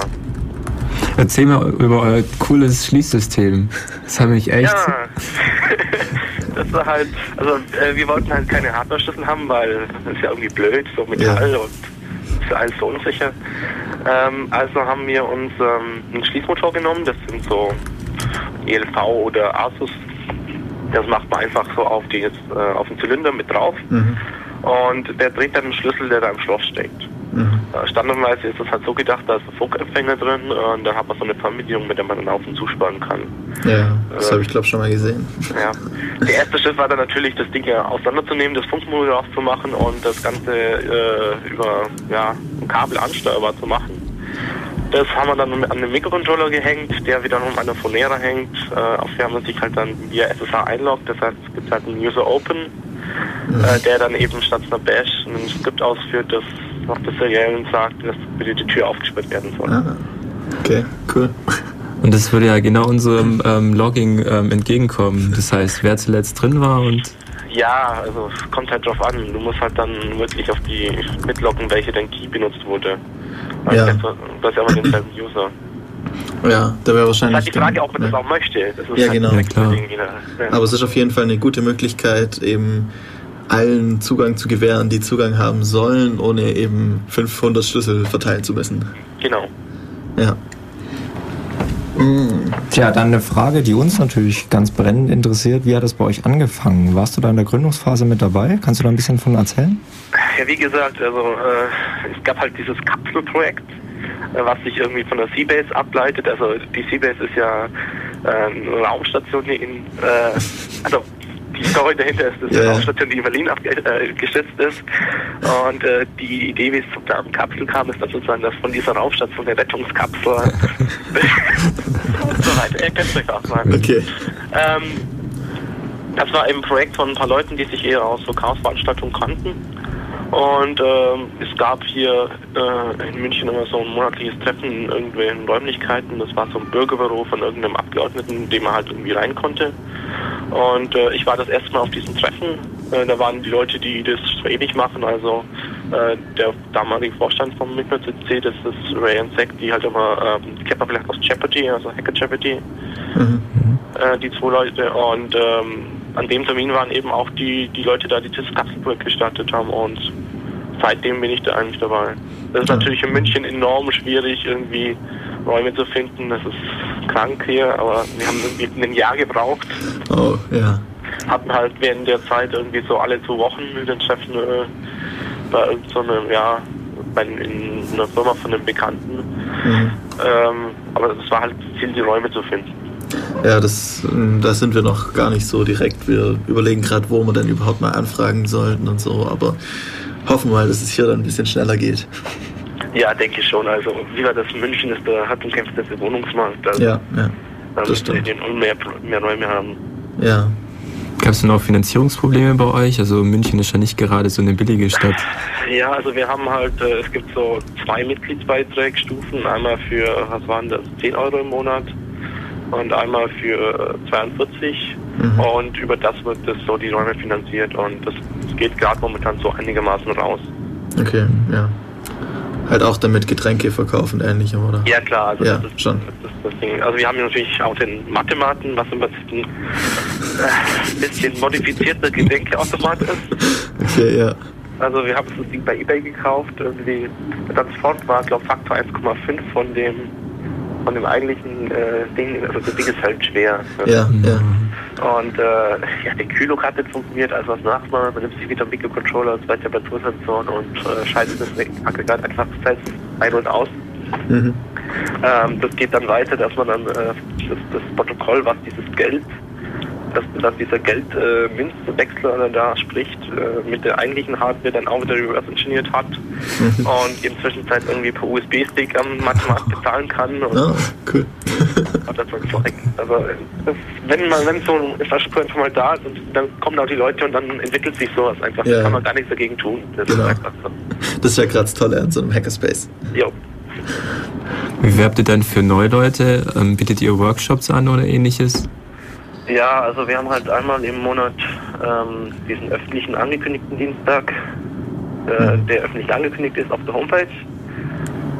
Erzähl mal über euer cooles Schließsystem. Das habe ich echt. Ja, das war halt, also äh, wir wollten halt keine Hardware-Schlüssel haben, weil das ist ja irgendwie blöd, so Metall und ist ja alles so unsicher. Ähm, also haben wir uns ähm, einen Schließmotor genommen, das sind so ELV oder Asus. Das macht man einfach so auf, die, äh, auf den Zylinder mit drauf. Mhm. Und der dreht dann den Schlüssel, der da im Schloss steckt. Mhm. Äh, Standardweise ist das halt so gedacht, da ist ein Funkempfänger drin und dann hat man so eine Fernbedienung, mit der man dann auf und zuspannen kann. Ja, das habe ich glaube schon mal gesehen. Ja. Der erste Schritt war dann natürlich, das Ding ja auseinanderzunehmen, das Funkmodul aufzumachen und das Ganze äh, über ja, ein Kabel ansteuerbar zu machen. Das haben wir dann an einen Mikrocontroller gehängt, der wiederum an der Phonera hängt, äh, auf der man sich halt dann via SSH einloggt. Das heißt, es gibt halt einen User Open, äh, der dann eben statt einer Bash ein Skript ausführt, das auf der Seriellen sagt, dass bitte die Tür aufgesperrt werden soll. Ah, okay, cool. Und das würde ja genau unserem ähm, Logging ähm, entgegenkommen. Das heißt, wer zuletzt drin war und Ja, also es kommt halt drauf an. Du musst halt dann wirklich auf die mitloggen, welche dein Key benutzt wurde. Weil Ja. Das, das ist ja immer denselben User. Ja, da wäre Das ist wahrscheinlich. halt die Frage, ob man das ja. auch möchte. Das ist Ja, halt genau. Ja. Aber es ist auf jeden Fall eine gute Möglichkeit, eben allen Zugang zu gewähren, die Zugang haben sollen, ohne eben 500 Schlüssel verteilen zu müssen. Genau. Ja. Mm, Tja, dann eine Frage, die uns natürlich ganz brennend interessiert. Wie hat das bei euch angefangen? Warst du da in der Gründungsphase mit dabei? Kannst du da ein bisschen von erzählen? Ja, wie gesagt, also äh, es gab halt dieses Kapselprojekt, äh, was sich irgendwie von der Seabase ableitet. Also die Seabase ist ja äh, eine Raumstation, in, äh, also die Story dahinter ist, dass Ja, eine. Raumstation, die in Berlin abgestützt äh, ist. Und äh, die Idee, wie es zum Namen Kapsel kam, ist dann sozusagen, dass von dieser Raumstation eine Rettungskapsel und so weiter. Ihr könnt euch auch mal. okay. Ähm, das war ein Projekt von ein paar Leuten, die sich eher aus so Chaosveranstaltungen kannten. Und ähm, es gab hier äh, in München immer so ein monatliches Treffen in irgendwelchen Räumlichkeiten. Das war so ein Bürgerbüro von irgendeinem Abgeordneten, in dem man halt irgendwie rein konnte. Und äh, ich war das erste Mal auf diesem Treffen. Äh, da waren die Leute, die das ewig machen. Also äh, der damalige Vorstand vom Midnight CC, das ist Ray and Zack, die halt immer ähm, man vielleicht aus Jeopardy, also Hacker Jeopardy Mhm. äh, die zwei Leute. Und ähm, an dem Termin waren eben auch die, die Leute da, die das Kapselprojekt gestartet haben. Und seitdem bin ich da eigentlich dabei. Das ist natürlich in München enorm schwierig, irgendwie Räume zu finden. Das ist krank hier, aber wir haben irgendwie ein Jahr gebraucht. Oh, ja. Hatten halt während der Zeit irgendwie so alle zwei Wochen den Treffen äh, bei irgendeinem, so einem, ja, bei, in einer Firma von einem Bekannten. Mhm. Ähm, aber es war halt das Ziel, die Räume zu finden. Ja, das, mm, da sind wir noch gar nicht so direkt. Wir überlegen gerade, wo wir denn überhaupt mal anfragen sollten und so, aber hoffen mal, dass es hier dann ein bisschen schneller geht. Ja, denke ich schon. Also, wie war das? München ist der hart umkämpfteste Wohnungsmarkt. Also, Ja, ja, da das müssen wir stimmt. den mehr, mehr Räume haben. Ja. gab es denn auch Finanzierungsprobleme bei euch? Also München ist ja nicht gerade so eine billige Stadt. Ja, also wir haben halt, äh, es gibt so zwei Mitgliedsbeitragsstufen. Einmal für, was waren das, 10 Euro im Monat und einmal für äh, 42. Mhm. Und über das wird das so die Räume finanziert und das, das geht gerade momentan so einigermaßen raus. Okay, ja. Halt auch damit Getränke verkaufen, ähnlichem, oder? Ja klar, also Ja, das ist schon. Das, ist das Ding. Also wir haben natürlich auch den Mathematen, was im Prinzip ein äh, bisschen modifizierter Getränkeautomat ist. Okay, ja. Also wir haben das Ding bei Ebay gekauft. Irgendwie Transport war, glaube Faktor 1,5 von dem von dem eigentlichen äh, Ding. Also das Ding ist halt schwer. Ja, ja. Und äh, ja, der Kühlung hat nicht funktioniert. Also was macht man? Man nimmt sich wieder einen Mikrocontroller, zwei Temperatursensoren und äh, schaltet das Aggregat einfach selbst ein und aus. Mhm. Ähm, das geht dann weiter, dass man dann äh, das, das Protokoll, was dieses Geld, dass, dass dieser Geldmünzwechsler äh, da spricht, äh, mit der eigentlichen Hardware dann auch wieder reverse engineert hat Mhm. und in Zwischenzeit irgendwie per USB-Stick am Mathemat bezahlen kann und Ah, cool. hat das Zeug. Also das, wenn man wenn so ein Infrastruktur einfach mal da ist und dann kommen auch die Leute und dann entwickelt sich sowas einfach. Ja. Da kann man gar nichts dagegen tun. Das Genau. ist so. Das ist ja gerade das Tolle an so einem Hackerspace. Jo. Wie werbt ihr dann für Neuleute? Ähm, bietet ihr Workshops an oder ähnliches? Ja, also wir haben halt einmal im Monat ähm, diesen öffentlichen angekündigten Dienstag, äh, der öffentlich angekündigt ist auf der Homepage.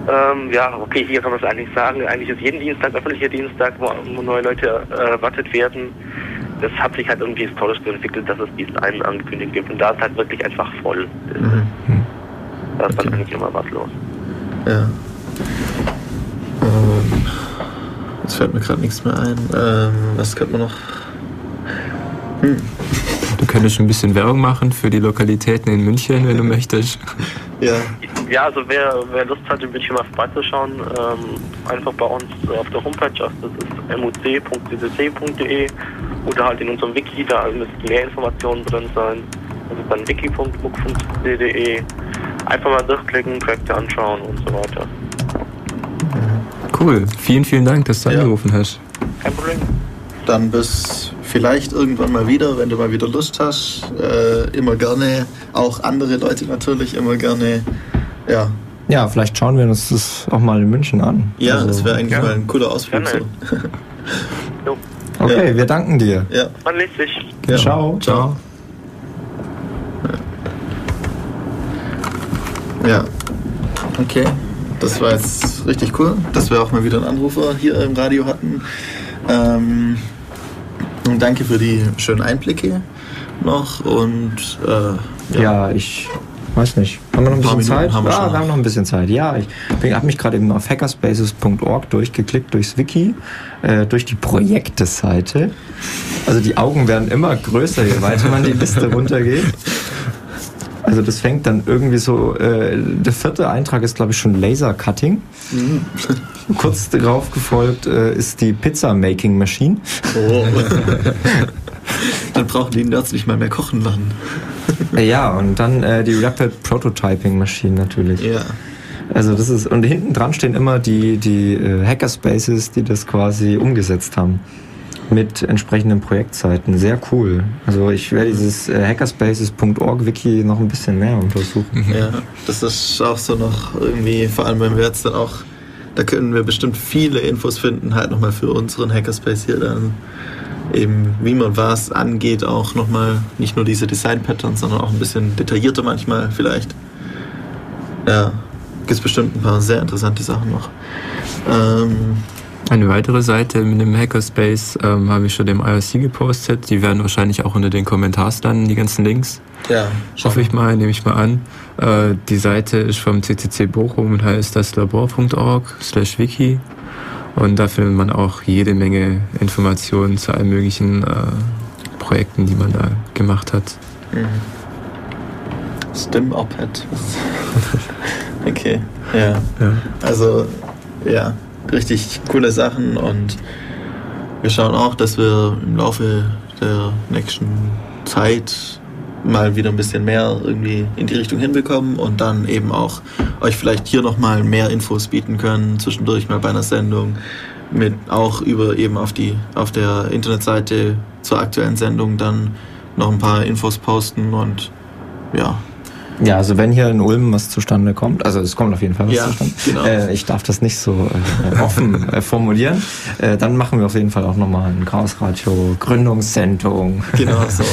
Ähm, ja, okay, hier kann man es eigentlich sagen. Eigentlich ist jeden Dienstag öffentlicher Dienstag, wo, wo neue Leute äh, erwartet werden. Das hat sich halt irgendwie historisch so entwickelt, dass es diesen einen angekündigt gibt. Und da ist halt wirklich einfach voll. Mhm. Da ist dann Okay. eigentlich immer was los. Ja. Ähm, jetzt fällt mir gerade nichts mehr ein. Ähm, was könnte man noch? Du könntest ein bisschen Werbung machen für die Lokalitäten in München, wenn du möchtest. Ja, Ja, also wer, wer Lust hat, in München mal vorbeizuschauen, ähm, einfach bei uns auf der Homepage, also das ist muc.ccc.de oder halt in unserem Wiki, da müssten mehr Informationen drin sein. Das ist dann wiki.muck.de. Einfach mal durchklicken, Projekte anschauen und so weiter. Cool. Vielen, vielen Dank, dass du Ja. angerufen hast. Kein Problem. dann bis vielleicht irgendwann mal wieder, wenn du mal wieder Lust hast. Äh, immer gerne, auch andere Leute natürlich, immer gerne. Ja, Ja, vielleicht schauen wir uns das auch mal in München an. ja Also, das wäre eigentlich gerne. mal ein cooler Ausflug. Gerne. So. Okay, Ja. wir danken dir. Ja, man sich. ja. Ciao. Ciao. Ja. Okay. Das war jetzt richtig cool, dass wir auch mal wieder einen Anrufer hier im Radio hatten. Ähm, und danke für die schönen Einblicke noch und äh, Ja, ich weiß nicht. Haben wir noch ein Ein bisschen Minuten Zeit? haben wir ja, schon wir haben noch ein bisschen Zeit. Ja, ich habe mich gerade eben auf hackerspaces.org durchgeklickt, durchs Wiki, äh, durch die Projekte-Seite. Also die Augen werden immer größer, je weiter man die Liste runtergeht. Also das fängt dann irgendwie so, äh, der vierte Eintrag ist glaube ich schon Laser Cutting. Kurz darauf gefolgt äh, ist die Pizza Making Machine. Oh. Dann brauchen die Nerds nicht mal mehr kochen lernen. Äh, ja, und dann äh, die Rapid Prototyping Machine natürlich. Ja. Also das ist und hinten dran stehen immer die die äh, Hackerspaces, die das quasi umgesetzt haben mit entsprechenden Projektzeiten. Sehr cool. Also ich werde dieses äh, hackerspaces.org Wiki noch ein bisschen mehr untersuchen. Ja, das ist auch so noch irgendwie, vor allem wenn wir jetzt dann auch, da können wir bestimmt viele Infos finden, halt nochmal für unseren Hackerspace hier dann eben, wie man was angeht, auch nochmal nicht nur diese Design-Patterns, sondern auch ein bisschen detaillierter manchmal vielleicht. Ja, gibt bestimmt ein paar sehr interessante Sachen noch. Ähm, Eine weitere Seite mit dem Hackerspace ähm, habe ich schon dem IRC gepostet. Die werden wahrscheinlich auch unter den Kommentars landen, die ganzen Links. ja, Hoffe ich mal, nehme ich mal an. Äh, die Seite ist vom CCC Bochum und heißt das labor.org slash wiki. Und da findet man auch jede Menge Informationen zu allen möglichen äh, Projekten, die man da gemacht hat. Stim-Op-Head. okay, ja. Ja. Also, ja, richtig coole Sachen und wir schauen auch, dass wir im Laufe der nächsten Zeit mal wieder ein bisschen mehr irgendwie in die Richtung hinbekommen und dann eben auch euch vielleicht hier nochmal mehr Infos bieten können, zwischendurch mal bei einer Sendung mit auch über eben auf die auf der Internetseite zur aktuellen Sendung dann noch ein paar Infos posten und ja, Ja, also wenn hier in Ulm was zustande kommt, also es kommt auf jeden Fall was Ja, zustande. genau. Äh, ich darf das nicht so äh, offen äh, formulieren. Äh, dann machen wir auf jeden Fall auch nochmal ein Chaos Radio Gründungssendung. Genau so.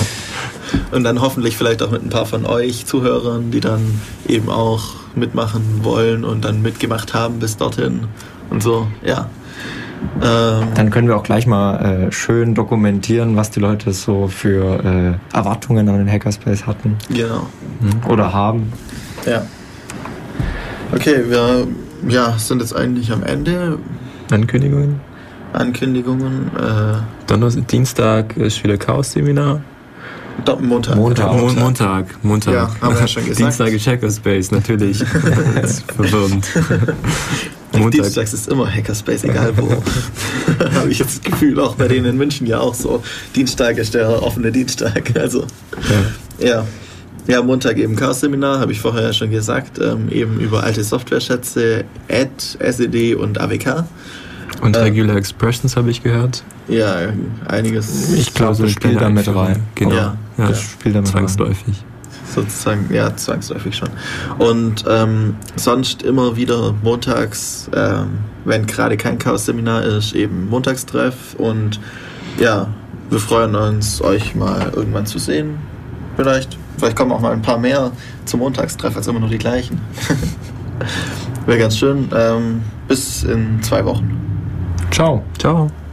Und dann hoffentlich vielleicht auch mit ein paar von euch Zuhörern, die dann eben auch mitmachen wollen und dann mitgemacht haben bis dorthin und so, ja. Ähm, Dann können wir auch gleich mal äh, schön dokumentieren, was die Leute so für äh, Erwartungen an den Hackerspace hatten genau, oder haben. ja. Okay, wir ja, sind jetzt eigentlich am Ende. Ankündigungen. Ankündigungen. Äh, Donnerstag, Dienstag ist wieder Chaos-Seminar. Do- Montag. Montag. Mo Montag, Montag. Ja, haben wir ja schon gesagt. Dienstag ist Hackerspace, natürlich. Das ist verwirrend. Montag. Dienstags ist immer Hackerspace, egal wo. Habe ich jetzt das Gefühl, auch bei denen in München ja auch so. Dienstag ist der offene Dienstag. Also, Ja. ja. Ja, Montag eben Chaos-Seminar, habe ich vorher ja schon gesagt, ähm, eben über alte Software-Schätze, Add, SED und AWK. Und Äh. Regular Expressions habe ich gehört. Ja, einiges Ich glaube, das spielt kleine da mit Einführung. rein. Genau. Ja, Ja, das spielt da mit rein. zwangsläufig. sozusagen, ja, zwangsläufig schon. Und ähm, sonst immer wieder montags, ähm, wenn gerade kein Chaos-Seminar ist, eben Montagstreff. Und ja, wir freuen uns, euch mal irgendwann zu sehen. Vielleicht. Vielleicht kommen auch mal ein paar mehr zum Montagstreff als immer nur die gleichen. Wäre ganz schön. Ähm, bis in zwei Wochen. Ciao. Ciao.